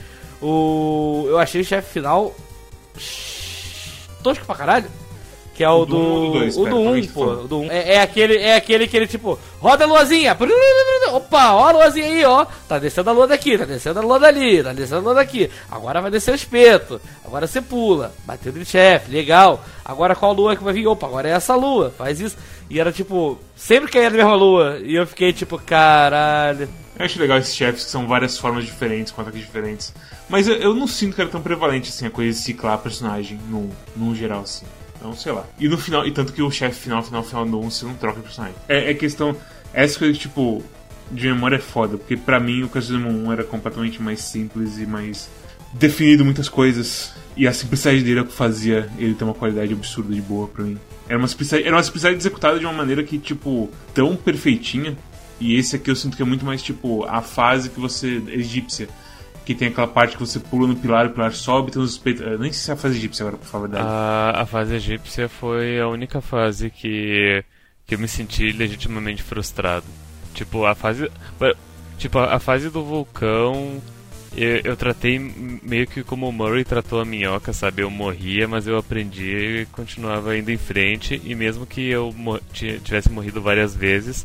O. Eu achei o chefe final. Tosco pra caralho. Que é o, O do ou do dois, o do 1, como é um, tu pô. O do um. É, é aquele, é aquele que ele, tipo, roda a luazinha. Opa, ó a luazinha aí, ó. Tá descendo a lua daqui, tá descendo a lua dali, tá descendo a lua daqui. Agora vai descer o espeto. Agora você pula. Bateu no chefe, legal. Agora qual lua que vai vir? Opa, agora é essa lua. Faz isso. E era tipo, sempre caía na mesma lua. E eu fiquei tipo, caralho. Eu acho legal esses chefes que são várias formas diferentes, com ataques diferentes. Mas eu, eu não sinto que era tão prevalente assim a coisa de ciclar personagem no, no geral, assim. Então, sei lá. E no final, e tanto que o chefe final, final, final do 1, você não troca de personagem. É, é questão. Essa coisa, tipo, de memória é foda, porque pra mim o Casino 1 era completamente mais simples e mais definido muitas coisas. E a simplicidade dele é o que fazia ele ter uma qualidade absurda de boa pra mim. Era uma simplicidade, era uma simplicidade executada de uma maneira que, tipo, tão perfeitinha. E esse aqui eu sinto que é muito mais, tipo, a fase que você. egípcia. Que tem aquela parte que você pula no pilar, o pilar sobe, tem uns espet... eu Nem sei se é a fase egípcia agora, por falar a. A, fase egípcia foi a única fase que, que eu me senti legitimamente frustrado. Tipo, a fase. Tipo, a, fase do vulcão. Eu, eu tratei meio que como o Murray tratou a minhoca, sabe? Eu morria, mas eu aprendi e continuava indo em frente. E mesmo que eu tivesse morrido várias vezes,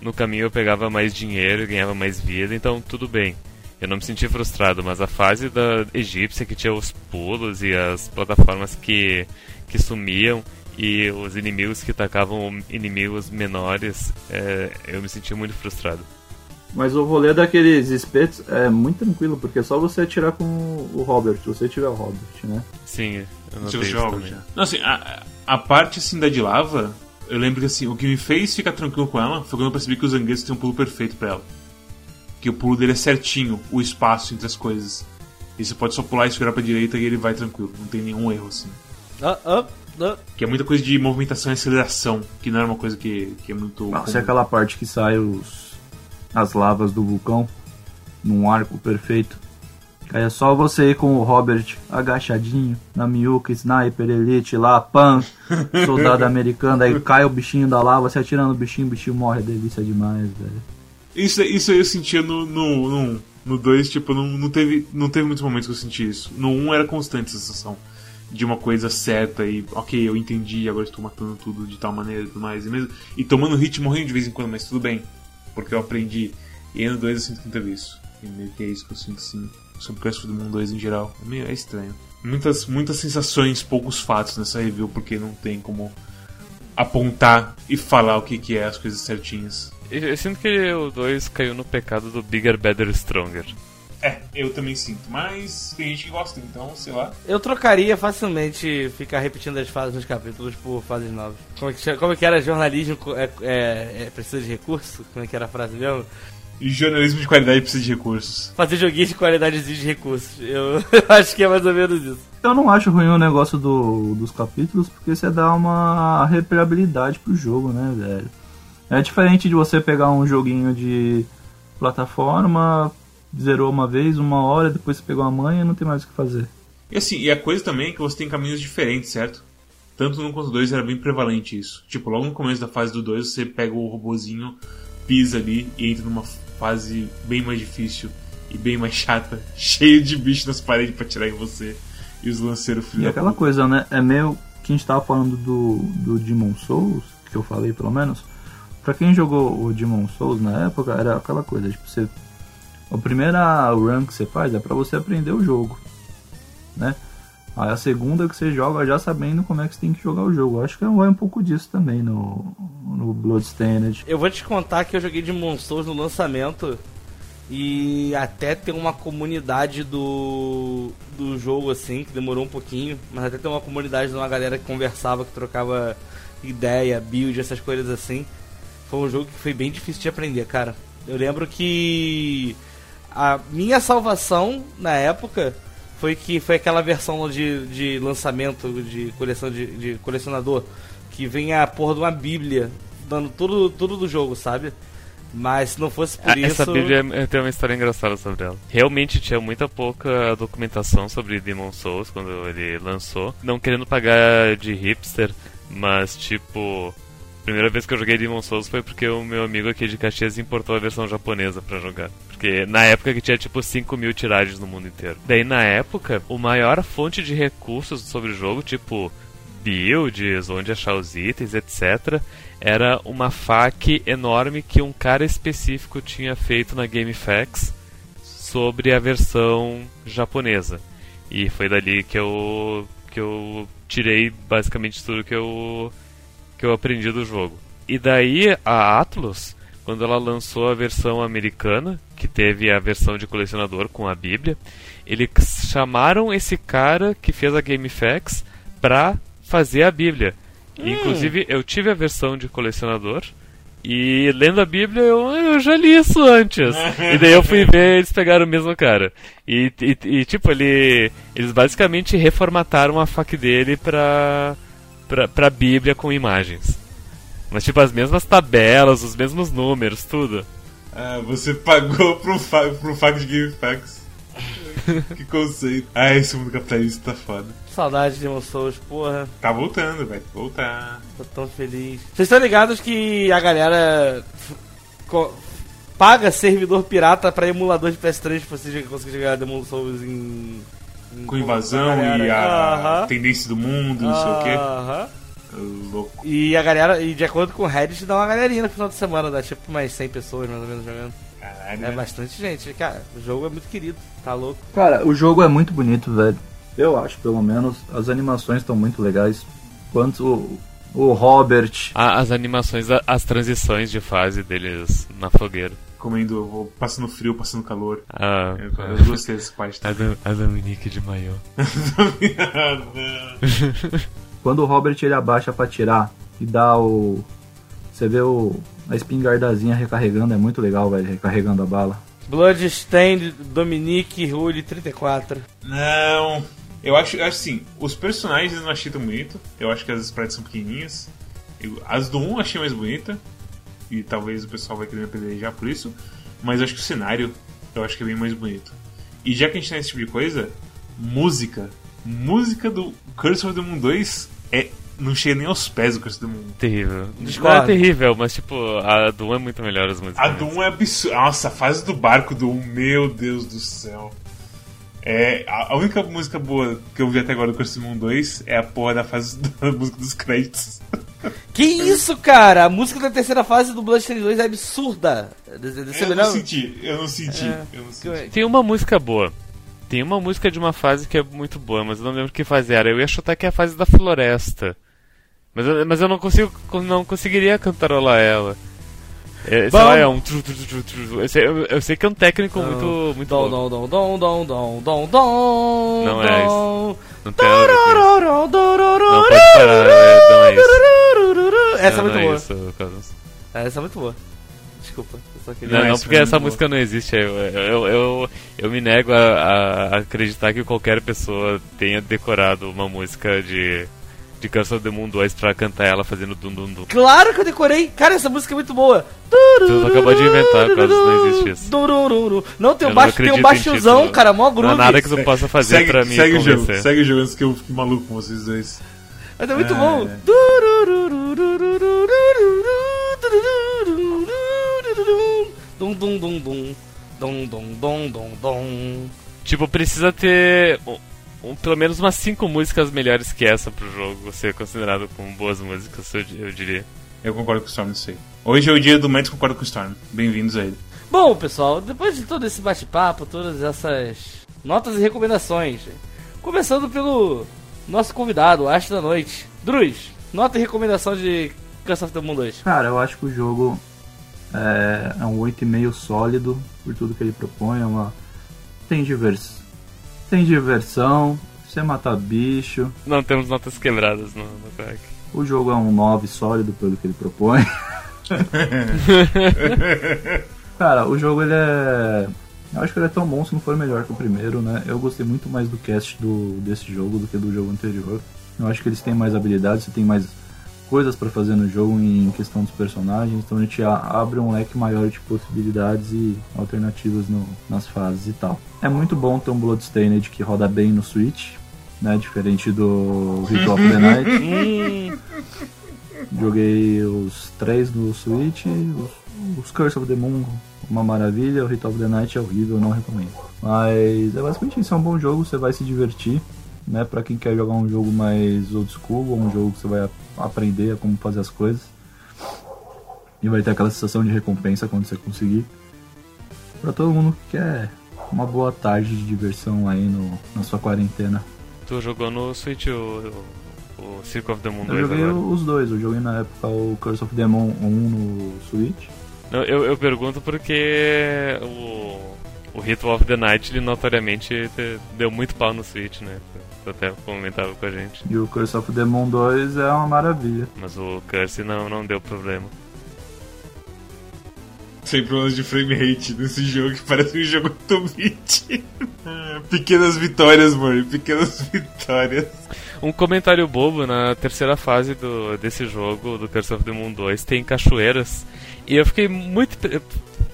no caminho eu pegava mais dinheiro e ganhava mais vida, então tudo bem. Eu não me senti frustrado, mas a fase da egípcia que tinha os pulos e as plataformas que, que sumiam e os inimigos que atacavam inimigos menores, é, eu me senti muito frustrado. Mas o rolê daqueles espetos é muito tranquilo, porque é só você atirar com o Robert, se você tiver o Robert, né? Sim, eu Se notei você joga também. já. Não, assim, a, a parte assim da de lava, eu lembro que assim, o que me fez ficar tranquilo com ela foi quando eu percebi que o Zangetsu tem um pulo perfeito pra ela. Que o pulo dele é certinho, o espaço entre as coisas. E você pode só pular e virar pra direita e ele vai tranquilo, não tem nenhum erro assim. Ah, ah, ah. Que é muita coisa de movimentação e aceleração, que não é uma coisa que, que é muito. Nossa, é comum. aquela parte que sai os as lavas do vulcão num arco perfeito. Aí é só você ir com o Robert agachadinho na Miyuka, Sniper, Elite lá, pan, soldado americano, aí cai o bichinho da lava, você atira no bichinho, o bichinho morre, delícia demais, velho. Isso, isso aí eu sentia no 2, no, no, no dois, tipo, não, não, teve, não teve muitos momentos que eu senti isso. No 1 um era constante essa sensação de uma coisa certa e, ok, eu entendi, agora estou matando tudo de tal maneira e tudo mais. E, mesmo, e tomando hit morrendo de vez em quando, mas tudo bem, porque eu aprendi. E no 2 eu sinto que não teve isso. E meio que é isso que eu sinto sim, sobre o Crash do Mundo 2 em geral. É meio é estranho. Muitas, muitas sensações, poucos fatos nessa review, porque não tem como apontar e falar o que, que é as coisas certinhas. Eu, eu sinto que o 2 caiu no pecado do Bigger, Better, Stronger. É, eu também sinto, mas tem gente que gosta, então, sei lá. Eu trocaria facilmente ficar repetindo as fases nos capítulos por fases novas. Como é que, como é que era jornalismo é, é, é, precisa de recurso? Como é que era a frase mesmo? E jornalismo de qualidade precisa de recursos. Fazer joguinhos de qualidade exige de recursos. Eu, eu acho que é mais ou menos isso. Eu não acho ruim o negócio do, dos capítulos, porque você dá uma reparabilidade pro jogo, né, velho? É diferente de você pegar um joguinho de plataforma, zerou uma vez, uma hora, depois você pegou a manha e não tem mais o que fazer. E assim, e a coisa também é que você tem caminhos diferentes, certo? Tanto no quanto 2 era bem prevalente isso. Tipo, logo no começo da fase do 2 você pega o robozinho, pisa ali e entra numa fase bem mais difícil e bem mais chata, cheio de bicho nas paredes para tirar em você e os lanceiros filho E aquela puta. coisa, né? É meio que a gente tava falando do, do Demon Souls, que eu falei pelo menos. Pra quem jogou o Demon Souls na época, era aquela coisa, tipo, você. A primeira run que você faz é para você aprender o jogo, né? Aí a segunda que você joga já sabendo como é que você tem que jogar o jogo. Acho que vai um pouco disso também no, no Bloodstained. Eu vou te contar que eu joguei Demon Souls no lançamento e até tem uma comunidade do, do jogo assim, que demorou um pouquinho, mas até tem uma comunidade de uma galera que conversava, que trocava ideia, build, essas coisas assim. Foi um jogo que foi bem difícil de aprender, cara. Eu lembro que a minha salvação na época foi que foi aquela versão de, de lançamento de coleção de, de colecionador que vem a porra de uma bíblia dando tudo, tudo do jogo, sabe? Mas se não fosse por ah, isso. Essa Bíblia tem uma história engraçada sobre ela. Realmente tinha muita pouca documentação sobre Demon Souls quando ele lançou. Não querendo pagar de hipster, mas tipo. Primeira vez que eu joguei Demon Souls foi porque o meu amigo aqui de Caxias importou a versão japonesa para jogar. Porque na época que tinha tipo 5 mil tiragens no mundo inteiro. Daí na época, o maior fonte de recursos sobre o jogo, tipo builds, onde achar os itens, etc., era uma FAQ enorme que um cara específico tinha feito na GameFAQs sobre a versão japonesa. E foi dali que eu que eu tirei basicamente tudo que eu que eu aprendi do jogo. E daí a Atlus, quando ela lançou a versão americana, que teve a versão de colecionador com a Bíblia, eles chamaram esse cara que fez a GameFAQs pra fazer a Bíblia. Hum. Inclusive, eu tive a versão de colecionador. E lendo a Bíblia, eu, eu já li isso antes. e daí eu fui ver, eles pegaram o mesmo cara. E, e, e, tipo, ele, eles basicamente reformataram a fac dele pra, pra, pra Bíblia com imagens. Mas, tipo, as mesmas tabelas, os mesmos números, tudo. Ah, você pagou pro, fa pro fac de GameFAQs. que conceito. Ah, esse mundo capitalista tá foda. Saudade de Demon Souls, porra. Tá voltando, vai voltar. Tô tão feliz. Vocês estão ligados que a galera paga servidor pirata pra emulador de PS3 pra você conseguir jogar Demon Souls em. em Com invasão e a uh -huh. tendência do mundo, não uh -huh. sei o quê. Louco. E a galera, e de acordo com o Reddit, dá uma galerinha no final de semana, dá tipo mais 100 pessoas mais ou menos jogando. Caralho, é né? bastante gente. Cara, o jogo é muito querido, tá louco. Cara, o jogo é muito bonito, velho. Eu acho, pelo menos, as animações estão muito legais. Quanto o, o Robert. Ah, as animações, as transições de fase deles na fogueira. Comendo, passando frio, passando calor. Ah, eu, eu gostei dessa parte. A, a Dominique de maiô. Quando o Robert ele abaixa para tirar e dá o. Você vê o, a espingardazinha recarregando, é muito legal, velho, recarregando a bala. Bloodstained Dominique Rulli 34. Não, eu acho, acho assim, os personagens eu não achei tão bonito. Eu acho que as sprites são pequenininhas. Eu, as do 1 eu achei mais bonita. E talvez o pessoal vai querer me apedrejar por isso. Mas eu acho que o cenário eu acho que é bem mais bonito. E já que a gente tá nesse tipo de coisa, música. Música do Curse of the Moon 2 é não chega nem aos pés do Curse do Mundo. Terrível. Não é terrível, mas tipo, a Doom é muito melhor as músicas. A Doom é absurda. Nossa, a fase do barco do meu Deus do céu. É, a, única música boa que eu vi até agora do Curse Moon 2 é a porra da fase da música dos créditos. Que isso, cara? A música da terceira fase do Bloodstained 2 é absurda. eu, não senti, eu não senti, é. eu não senti. Tem uma música boa. Tem uma música de uma fase que é muito boa, mas eu não lembro que fase era. Eu ia chutar que é a fase da floresta. Mas, mas eu não consigo, não conseguiria cantarolar ela. É, sei lá, é um. tru, tru, tru, tru. Eu, sei, eu- eu sei que é um técnico muito, muito Dom, dom, dom, dom, dom, dom, dom, dom. Não é. Não tem nada isso. Não, pode parar, é, não é isso. Essa é muito boa. É isso. Essa é muito boa. Desculpa, eu só queria. Não, Não, porque é essa música não existe. Eu, eu, eu, eu me nego a, a acreditar que qualquer pessoa tenha decorado uma música de, de Curse of the Moon 2 pra cantar ela fazendo dum dum dum. Claro que eu decorei! Cara, essa música é muito boa! Tu acabou de inventar, Carlos, não existe isso. Não, tem um, baixo, tem um baixozão, cara, mó Não há groove. nada que tu possa fazer segue, pra me segue o jogo, segue o jogo antes que eu fique maluco com vocês dois. Mas é muito É. bom. Dum dum dum dum. Dum dum dum dum dum. Tipo, precisa ter um- um- pelo menos umas 5 músicas melhores que essa pro jogo ser considerado como boas músicas, eu, eu diria. Eu concordo com o Storm aí. Hoje é o dia do Mendes concordo com o Storm. Bem-vindos a ele. Bom, pessoal, depois de todo esse bate-papo, todas essas notas e recomendações, começando pelo nosso convidado, Astro da Noite. Druz, nota e recomendação de Curse of the Moon 2. Cara, eu acho que o jogo é, é um 8,5 sólido por tudo que ele propõe. É uma... Tem diversão. Tem diversão, você mata bicho. Não temos notas quebradas no, no crack. O jogo é um 9 sólido pelo que ele propõe. Cara, o jogo ele é. Eu acho que ele é tão bom se não for melhor que o primeiro, né? Eu gostei muito mais do cast do, desse jogo do que do jogo anterior. Eu acho que eles têm mais habilidades, você tem mais coisas pra fazer no jogo em questão dos personagens, então a gente abre um leque maior de possibilidades e alternativas no- nas fases e tal. É muito bom ter um Bloodstained que roda bem no Switch, né? Diferente do Ritual of the Night. Joguei os três no Switch, os, os Curse of the Moon, uma maravilha, o Ritual of the Night é horrível, não recomendo. Mas é basicamente isso, é um bom jogo, você vai se divertir, né? Pra quem quer jogar um jogo mais old school, ou um jogo que você vai aprender a como fazer as coisas. E vai ter aquela sensação de recompensa quando você conseguir. Pra todo mundo que quer uma boa tarde de diversão aí no, na sua quarentena. Tu jogou no Switch o, o, o Circle of the Moon Eu 2 joguei agora? os dois, eu joguei na época o Curse of the Moon 1 no Switch. Não, eu, eu pergunto porque o, o Ritual of the Night ele notoriamente te- deu muito pau no Switch, né? Até comentava com a gente. E o Curse of the Moon 2 é uma maravilha. Mas o Curse não, não deu problema. Sem problemas de frame rate nesse jogo que parece um jogo 8-bit. Ah, Pequenas vitórias, mano. Pequenas vitórias. Um comentário bobo, na terceira fase do, desse jogo, do Curse of the Moon 2, tem cachoeiras. E eu fiquei muito. pre-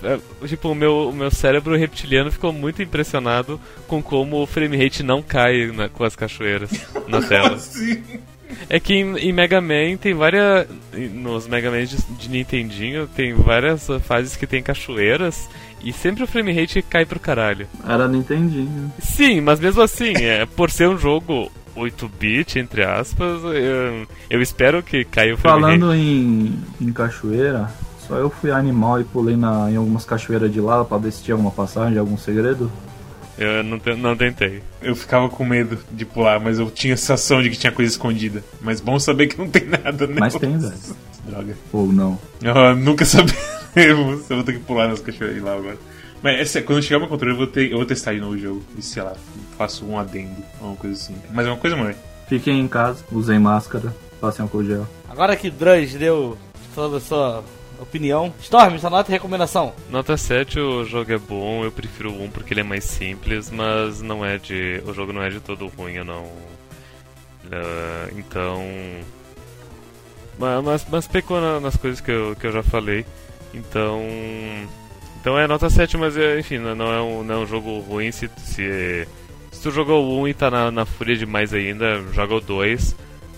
eh, Tipo, o meu, o meu cérebro reptiliano ficou muito impressionado com como o frame rate não cai na- com as cachoeiras na tela. Assim. É que em, em Mega Man tem várias. Nos Mega Man de, de Nintendinho tem várias fases que tem cachoeiras e sempre o frame rate cai pro caralho. Era Nintendinho. Sim, mas mesmo assim, é, por ser um jogo 8-bit, entre aspas, eu, eu espero que caia o frame rate. Falando em, em cachoeira, só eu fui animal e pulei na, em algumas cachoeiras de lá pra ver se tinha alguma passagem, algum segredo. Eu não, te- não tentei. Eu ficava com medo de pular, mas eu tinha a sensação de que tinha coisa escondida. Mas bom saber que não tem nada, né? Mas tem, velho. Droga. Ou não. Eu nunca saberemos. Eu vou ter que pular nas cachoeiras lá agora. Mas é quando eu chegar no meu controle, eu vou, ter, eu vou testar de novo o jogo. E sei lá, faço um adendo, uma coisa assim. Mas é uma coisa, mãe. Fiquem em casa, usem máscara, passem álcool gel. agora que Druz deu toda a sua opinião. Storm, sua nota e recomendação. Nota 7, o jogo é bom, eu prefiro o 1 porque ele é mais simples, mas não é de. O jogo não é de todo ruim, eu não. Ah, então. ma- Mas, mas pecou na- nas coisas que eu, que eu já falei. Então. Então é nota 7, mas é, enfim, não é um, não é um jogo ruim se, se, se tu jogou o 1 e tá na, na fúria demais ainda, joga o 2.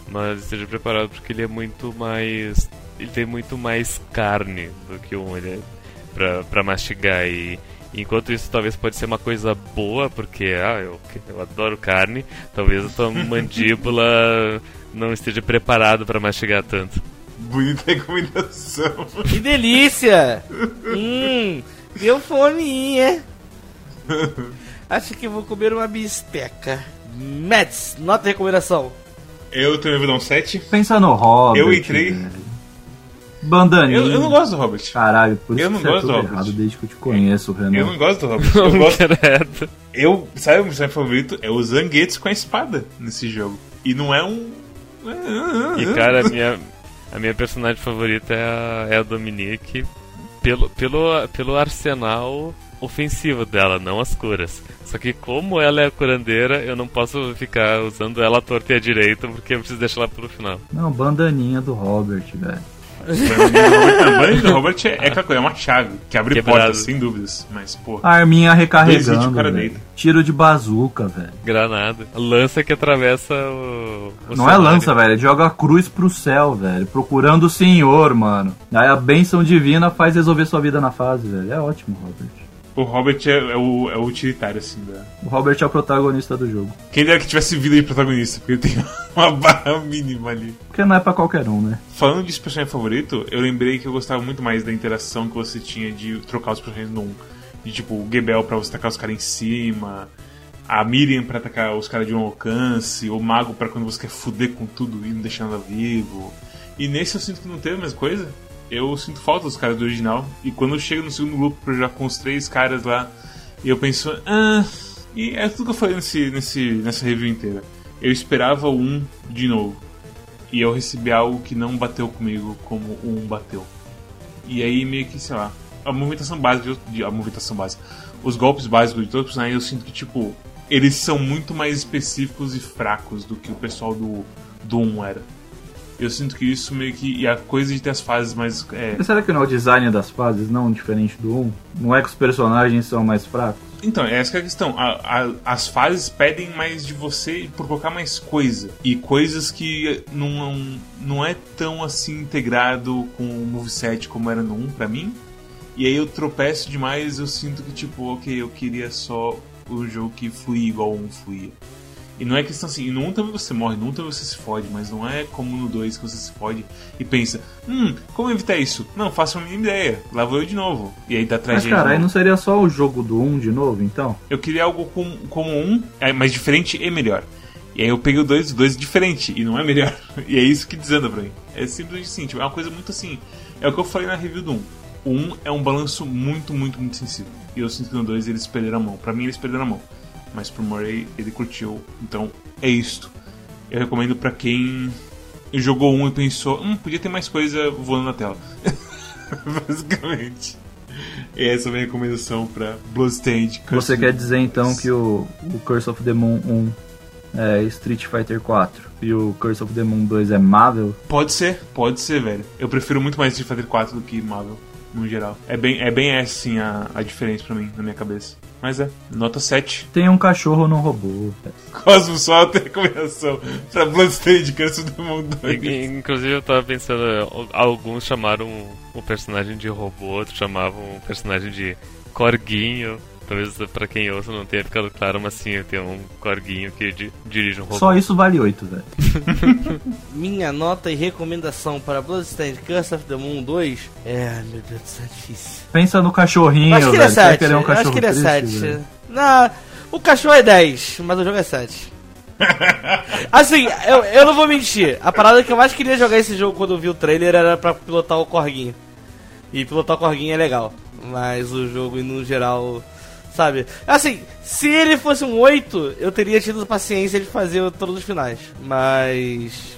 Mas esteja preparado porque ele é muito mais. Ele tem muito mais carne do que o 1. Ele é pra, pra mastigar e enquanto isso talvez pode ser uma coisa boa porque ah, eu, eu adoro carne talvez a tua mandíbula não esteja preparado pra mastigar tanto Bonita recomendação. Que delícia! hum, deu fominha. Acho que eu vou comer uma bisteca. Mets, nota e recomendação. Eu também vou dar um 7. Pensa no Robert. Eu entrei- velho. Bandaninha. Eu, eu não gosto do Robert. Caralho, por isso Eu que não você é gosto do tudo Robert. errado desde que eu te conheço, Renan. Eu não gosto do Robert. Eu gosto. Eu, sabe o meu personagem favorito? É o Zangetsu com a espada nesse jogo. E não é um. E cara, a minha, a minha personagem favorita é a, é a Dominique pelo, pelo, pelo arsenal ofensivo dela, não as curas. Só que como ela é a curandeira, eu não posso ficar usando ela à torta e à direita, porque eu preciso deixar ela pro final. Não, bandaninha do Robert, velho. Do Robert é, é aquela coisa, é uma chave que abre Quebrado. portas, sem dúvidas. Mas, pô. Arminha recarregando, o cara deita. Tiro de bazuca, velho. Granada. Lança que atravessa o. o Não é cenário. lança, velho. Ele joga a cruz pro céu, velho. Procurando o Senhor, mano. Aí a bênção divina faz resolver sua vida na fase, velho. É ótimo, Robert. O Robert é, é o, é o utilitário, assim, da. O Robert é o protagonista do jogo. Quem dera que tivesse vida de protagonista, porque ele tem uma barra mínima ali. Porque não é pra qualquer um, né? Falando de personagem favorito, eu lembrei que eu gostava muito mais da interação que você tinha de trocar os personagens 1. De tipo, o Gebel pra você tacar os caras em cima, a Miriam pra atacar os caras de um alcance, o Mago pra quando você quer fuder com tudo e não deixar nada vivo. E nesse eu sinto que não teve a mesma coisa. Eu sinto falta dos caras do original. E quando eu chego no segundo pra jogar com os três caras lá, eu penso, ah. E é tudo que eu falei nesse, nesse, nessa review inteira. Eu esperava 1 de novo. E eu recebi algo que não bateu comigo como 1 bateu. E aí meio que, sei lá, a movimentação básica, de- a movimentação básica, os golpes básicos de todos os personagens, eu sinto que, tipo, eles são muito mais específicos e fracos do que o pessoal do, do 1 era. Eu sinto que isso meio que. E a coisa de ter as fases mais. É, Mas será que não é o design das fases não diferente do 1? Não é que os personagens são mais fracos? Então, essa que é a questão. A- a- as fases pedem mais de você por colocar mais coisa. E coisas que não, não é tão assim integrado com o moveset como era no 1 pra mim. E aí eu tropeço demais eu sinto que, tipo, ok, eu queria só o jogo que fluía igual o 1 fluía. E não é questão assim, no 1 também você morre, no 1 também você se fode, mas não é como no 2 que você se fode e pensa, hum, como evitar isso? Não, faça uma mínima ideia, lá vou eu de novo. E aí dá Mas tragédia. cara, de aí não seria só o jogo do 1 de novo, então? Eu queria algo com, como um, é, mais diferente e melhor. E aí eu peguei o 2, o 2 é diferente e não é melhor. E é isso que desanda pra mim. É simplesmente assim, tipo, é uma coisa muito assim. É o que eu falei na review do 1. O 1 é um balanço muito, muito, muito sensível. E eu sinto que no 2 eles perderam a mão. Pra mim eles perderam a mão. Mas pro Murray ele curtiu. Então é isto. Eu recomendo pra quem jogou um e pensou, hum, podia ter mais coisa voando na tela. Basicamente. E essa é a minha recomendação pra Bloodstained. Curse Você quer dizer então que o, o Curse of the Moon 1 é Street Fighter 4 e o Curse of the Moon 2 é Marvel? Pode ser, pode ser, velho. Eu prefiro muito mais Street Fighter 4 do que Marvel, no geral. É bem, é bem essa, assim, a, a diferença pra mim, na minha cabeça. Mas é, nota 7. Tem um cachorro no robô. Cosmo só tem recomendação pra Bloodstained Curse Moon 2. In- Inclusive eu tava pensando, alguns chamaram o personagem de robô, outros chamavam o personagem de corguinho. Talvez pra quem ouça não tenha ficado claro, mas sim, tem um corguinho que di- dirige um robô. Só isso vale 8, velho. Minha nota e recomendação para Bloodstained Curse of the Moon 2 é. Ai, meu Deus do céu, é difícil. Pensa no cachorrinho, acho que ele é Você vai 7. querer um acho que ele é triste, 7. velho? Não, o cachorro é 10, mas o jogo é 7. assim, eu, eu não vou mentir. A parada que eu mais queria jogar esse jogo quando eu vi o trailer era pra pilotar o Corguinho. E pilotar o Corguinho é legal. Mas o jogo, no geral, sabe? Assim, se ele fosse um 8, eu teria tido paciência de fazer todos os finais. Mas.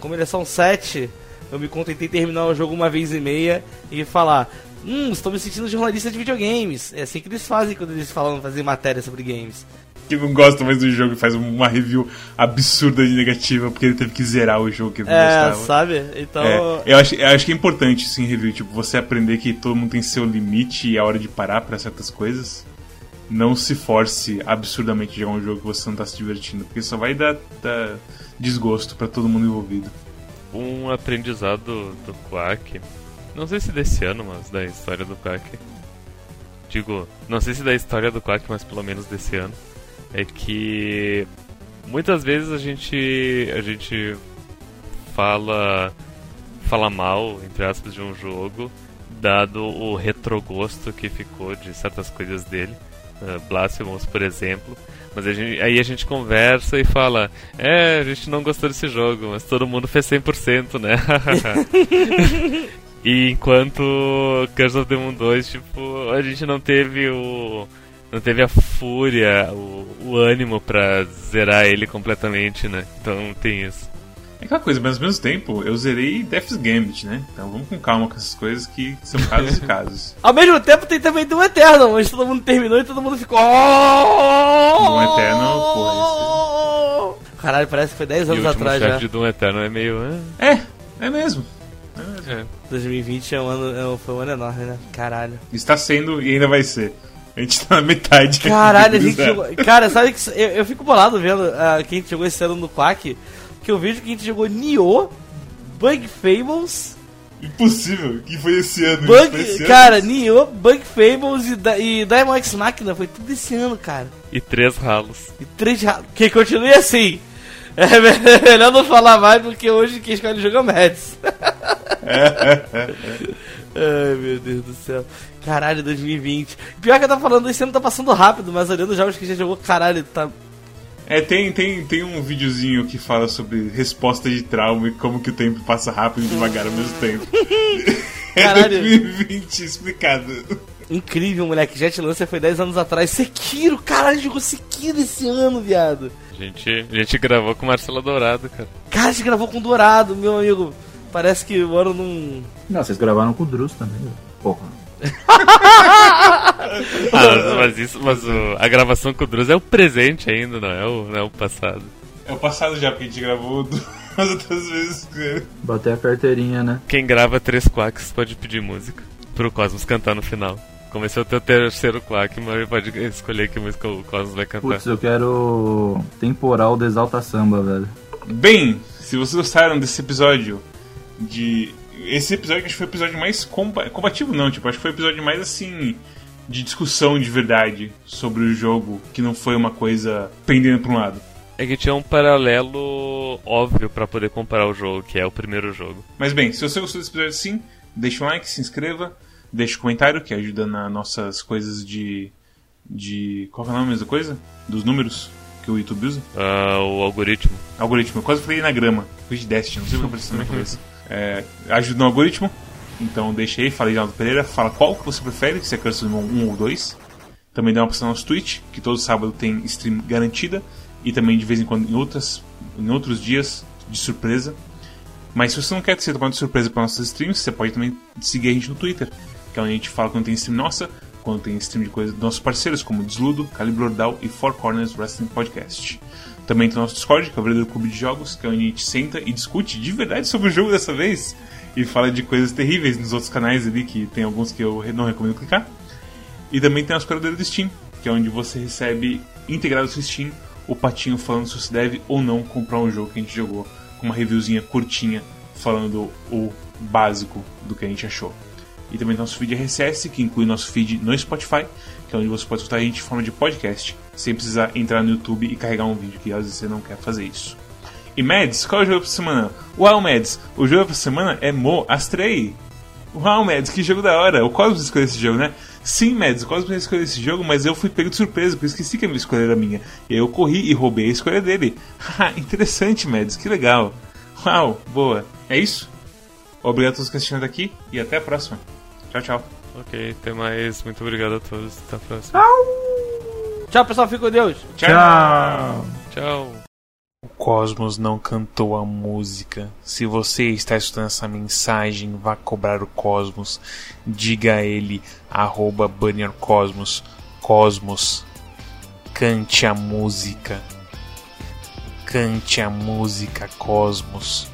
Como ele é só um 7, eu me contentei terminar o jogo uma vez e meia e falar. Hum, estou me sentindo jornalista de videogames. É assim que eles fazem quando eles falam fazer matéria sobre games. Que não gosta mais do jogo e faz uma review absurda de negativa porque ele teve que zerar o jogo que ele não É, gostava. sabe? Então. É, eu, acho, eu acho que é importante, sim, review. Tipo, você aprender que todo mundo tem seu limite e é hora de parar pra certas coisas. Não se force absurdamente a jogar um jogo que você não tá se divertindo, porque só vai dar, dar desgosto pra todo mundo envolvido. Um aprendizado do Quack, não sei se desse ano, mas da história do Quack. Digo, não sei se da história do Quack, mas pelo menos desse ano. É que muitas vezes a gente a gente fala fala mal, entre aspas, de um jogo, dado o retrogosto que ficou de certas coisas dele. uh, Blasphemous, por exemplo. Mas a gente, aí a gente conversa e fala: É, a gente não gostou desse jogo, mas todo mundo fez 100%, né? e enquanto Curse of the Moon 2, tipo, a gente não teve o. Não teve a fúria, o, o ânimo pra zerar ele completamente, né? Então tem isso. É aquela coisa, mas ao mesmo tempo, eu zerei Death's Gambit, né? Então vamos com calma com essas coisas que são casos e casos. Ao mesmo tempo tem também Doom Eternal, onde todo mundo terminou e todo mundo ficou... Doom Eternal, porra, esse... Caralho, parece que foi 10 anos e o atrás já. de Doom Eternal é meio... É, é mesmo. É. 2020 é um ano, é, foi um ano enorme, né? Caralho. Está sendo e ainda vai ser. A gente tá na metade. Caralho, a gente jogou... Cara, sabe que eu, eu fico bolado vendo uh, quem jogou esse ano no Quack que eu vejo que a gente jogou Nioh, Bug Fables. Impossível, que foi esse ano. Bug, esse cara, ano. Nioh, Bug Fables e, e Diamond X Machina, foi tudo esse ano, cara. E três ralos. E três ralos. Que continue assim. É melhor não falar mais porque hoje quem escolhe o jogo é o Mads. Ai meu Deus do céu. Caralho, 2020. Pior que eu tava falando, esse ano tá passando rápido, mas olhando os jogos que gente jogou, caralho, tá é, tem, tem, tem um videozinho que fala sobre resposta de trauma e como que o tempo passa rápido e devagar ao mesmo tempo. é 2020 explicado. Incrível, moleque. Jet Lancer foi 10 anos atrás. Sekiro, caralho, jogou Sekiro esse ano, viado. A gente, a gente gravou com Marcela Dourado, cara. Cara, a gente gravou com Dourado, meu amigo. Parece que o ano não. Não, vocês gravaram com o Drus também, porra. ah, mas isso, mas o, a gravação com o Druz é o presente ainda, não é o, não é o passado. É o passado já, porque a gente gravou duas outras vezes com ele. Bater a carteirinha, né? Quem grava três quacks pode pedir música pro Cosmos cantar no final. Comecei o teu terceiro quack, mas pode escolher que música o Cosmos vai cantar. Putz, eu quero Temporal de Exalta Samba, velho. Bem, se vocês gostaram desse episódio de esse episódio acho que foi o episódio mais combativo, não, tipo, acho que foi o episódio mais assim de discussão de verdade sobre o jogo, que não foi uma coisa pendendo para um lado. É que tinha um paralelo óbvio para poder comparar o jogo, que é o primeiro jogo. Mas bem, se você gostou desse episódio sim, deixa um like, se inscreva, deixa um comentário que ajuda nas nossas coisas de. de. Qual é o nome da coisa? Dos números que o YouTube usa? Uh, o algoritmo. Algoritmo, eu quase falei na grama. Fui de Destiny, não sei o que apareceu na minha cabeça é, ajuda no algoritmo. Então deixa aí, fala Ronaldo Pereira, fala qual que você prefere, se é Curse 1 ou 2. Também dá uma opção no nosso Twitch, que todo sábado tem stream garantida. E também de vez em quando em, outras, em outros dias de surpresa. Mas se você não quer ser tomado de surpresa para nossas streams, você pode também seguir a gente no Twitter, que é onde a gente fala quando tem stream nossa, quando tem stream de coisas dos nossos parceiros, como Desludo, Calibre Ordal e Four Corners Wrestling Podcast. Também tem o nosso Discord, que é o verdadeiro clube de jogos, que é onde a gente senta e discute de verdade sobre o jogo dessa vez. E fala de coisas terríveis nos outros canais ali, que tem alguns que eu não recomendo clicar. E também tem o nosso curador do Steam, que é onde você recebe integrado seu Steam o patinho falando se você deve ou não comprar um jogo que a gente jogou, com uma reviewzinha curtinha falando o básico do que a gente achou. E também nosso feed RSS, que inclui nosso feed no Spotify, que é onde você pode escutar a gente em forma de podcast, sem precisar entrar no YouTube e carregar um vídeo, que às vezes você não quer fazer isso. E Mads, qual é o jogo pra semana? Uau, Mads, o jogo pra semana é Mo Astrei. Uau, Mads, que jogo da hora. O Cosmos escolheu esse jogo, né? Sim, Mads, o Cosmos escolheu esse jogo, mas eu fui pego de surpresa, porque eu esqueci que a minha escolha era minha. E aí eu corri e roubei a escolha dele. Interessante, Mads, que legal. Uau, boa. É isso? Obrigado a todos que assistiram daqui e até a próxima. Tchau, tchau. Ok, até mais. Muito obrigado a todos. Até a próxima. Tchau, pessoal. Fique com Deus. Tchau. Tchau. O Cosmos não cantou a música. Se você está escutando essa mensagem, vá cobrar o Cosmos. Diga a ele, arroba Cosmos. Cosmos, cante a música. Cante a música, Cosmos.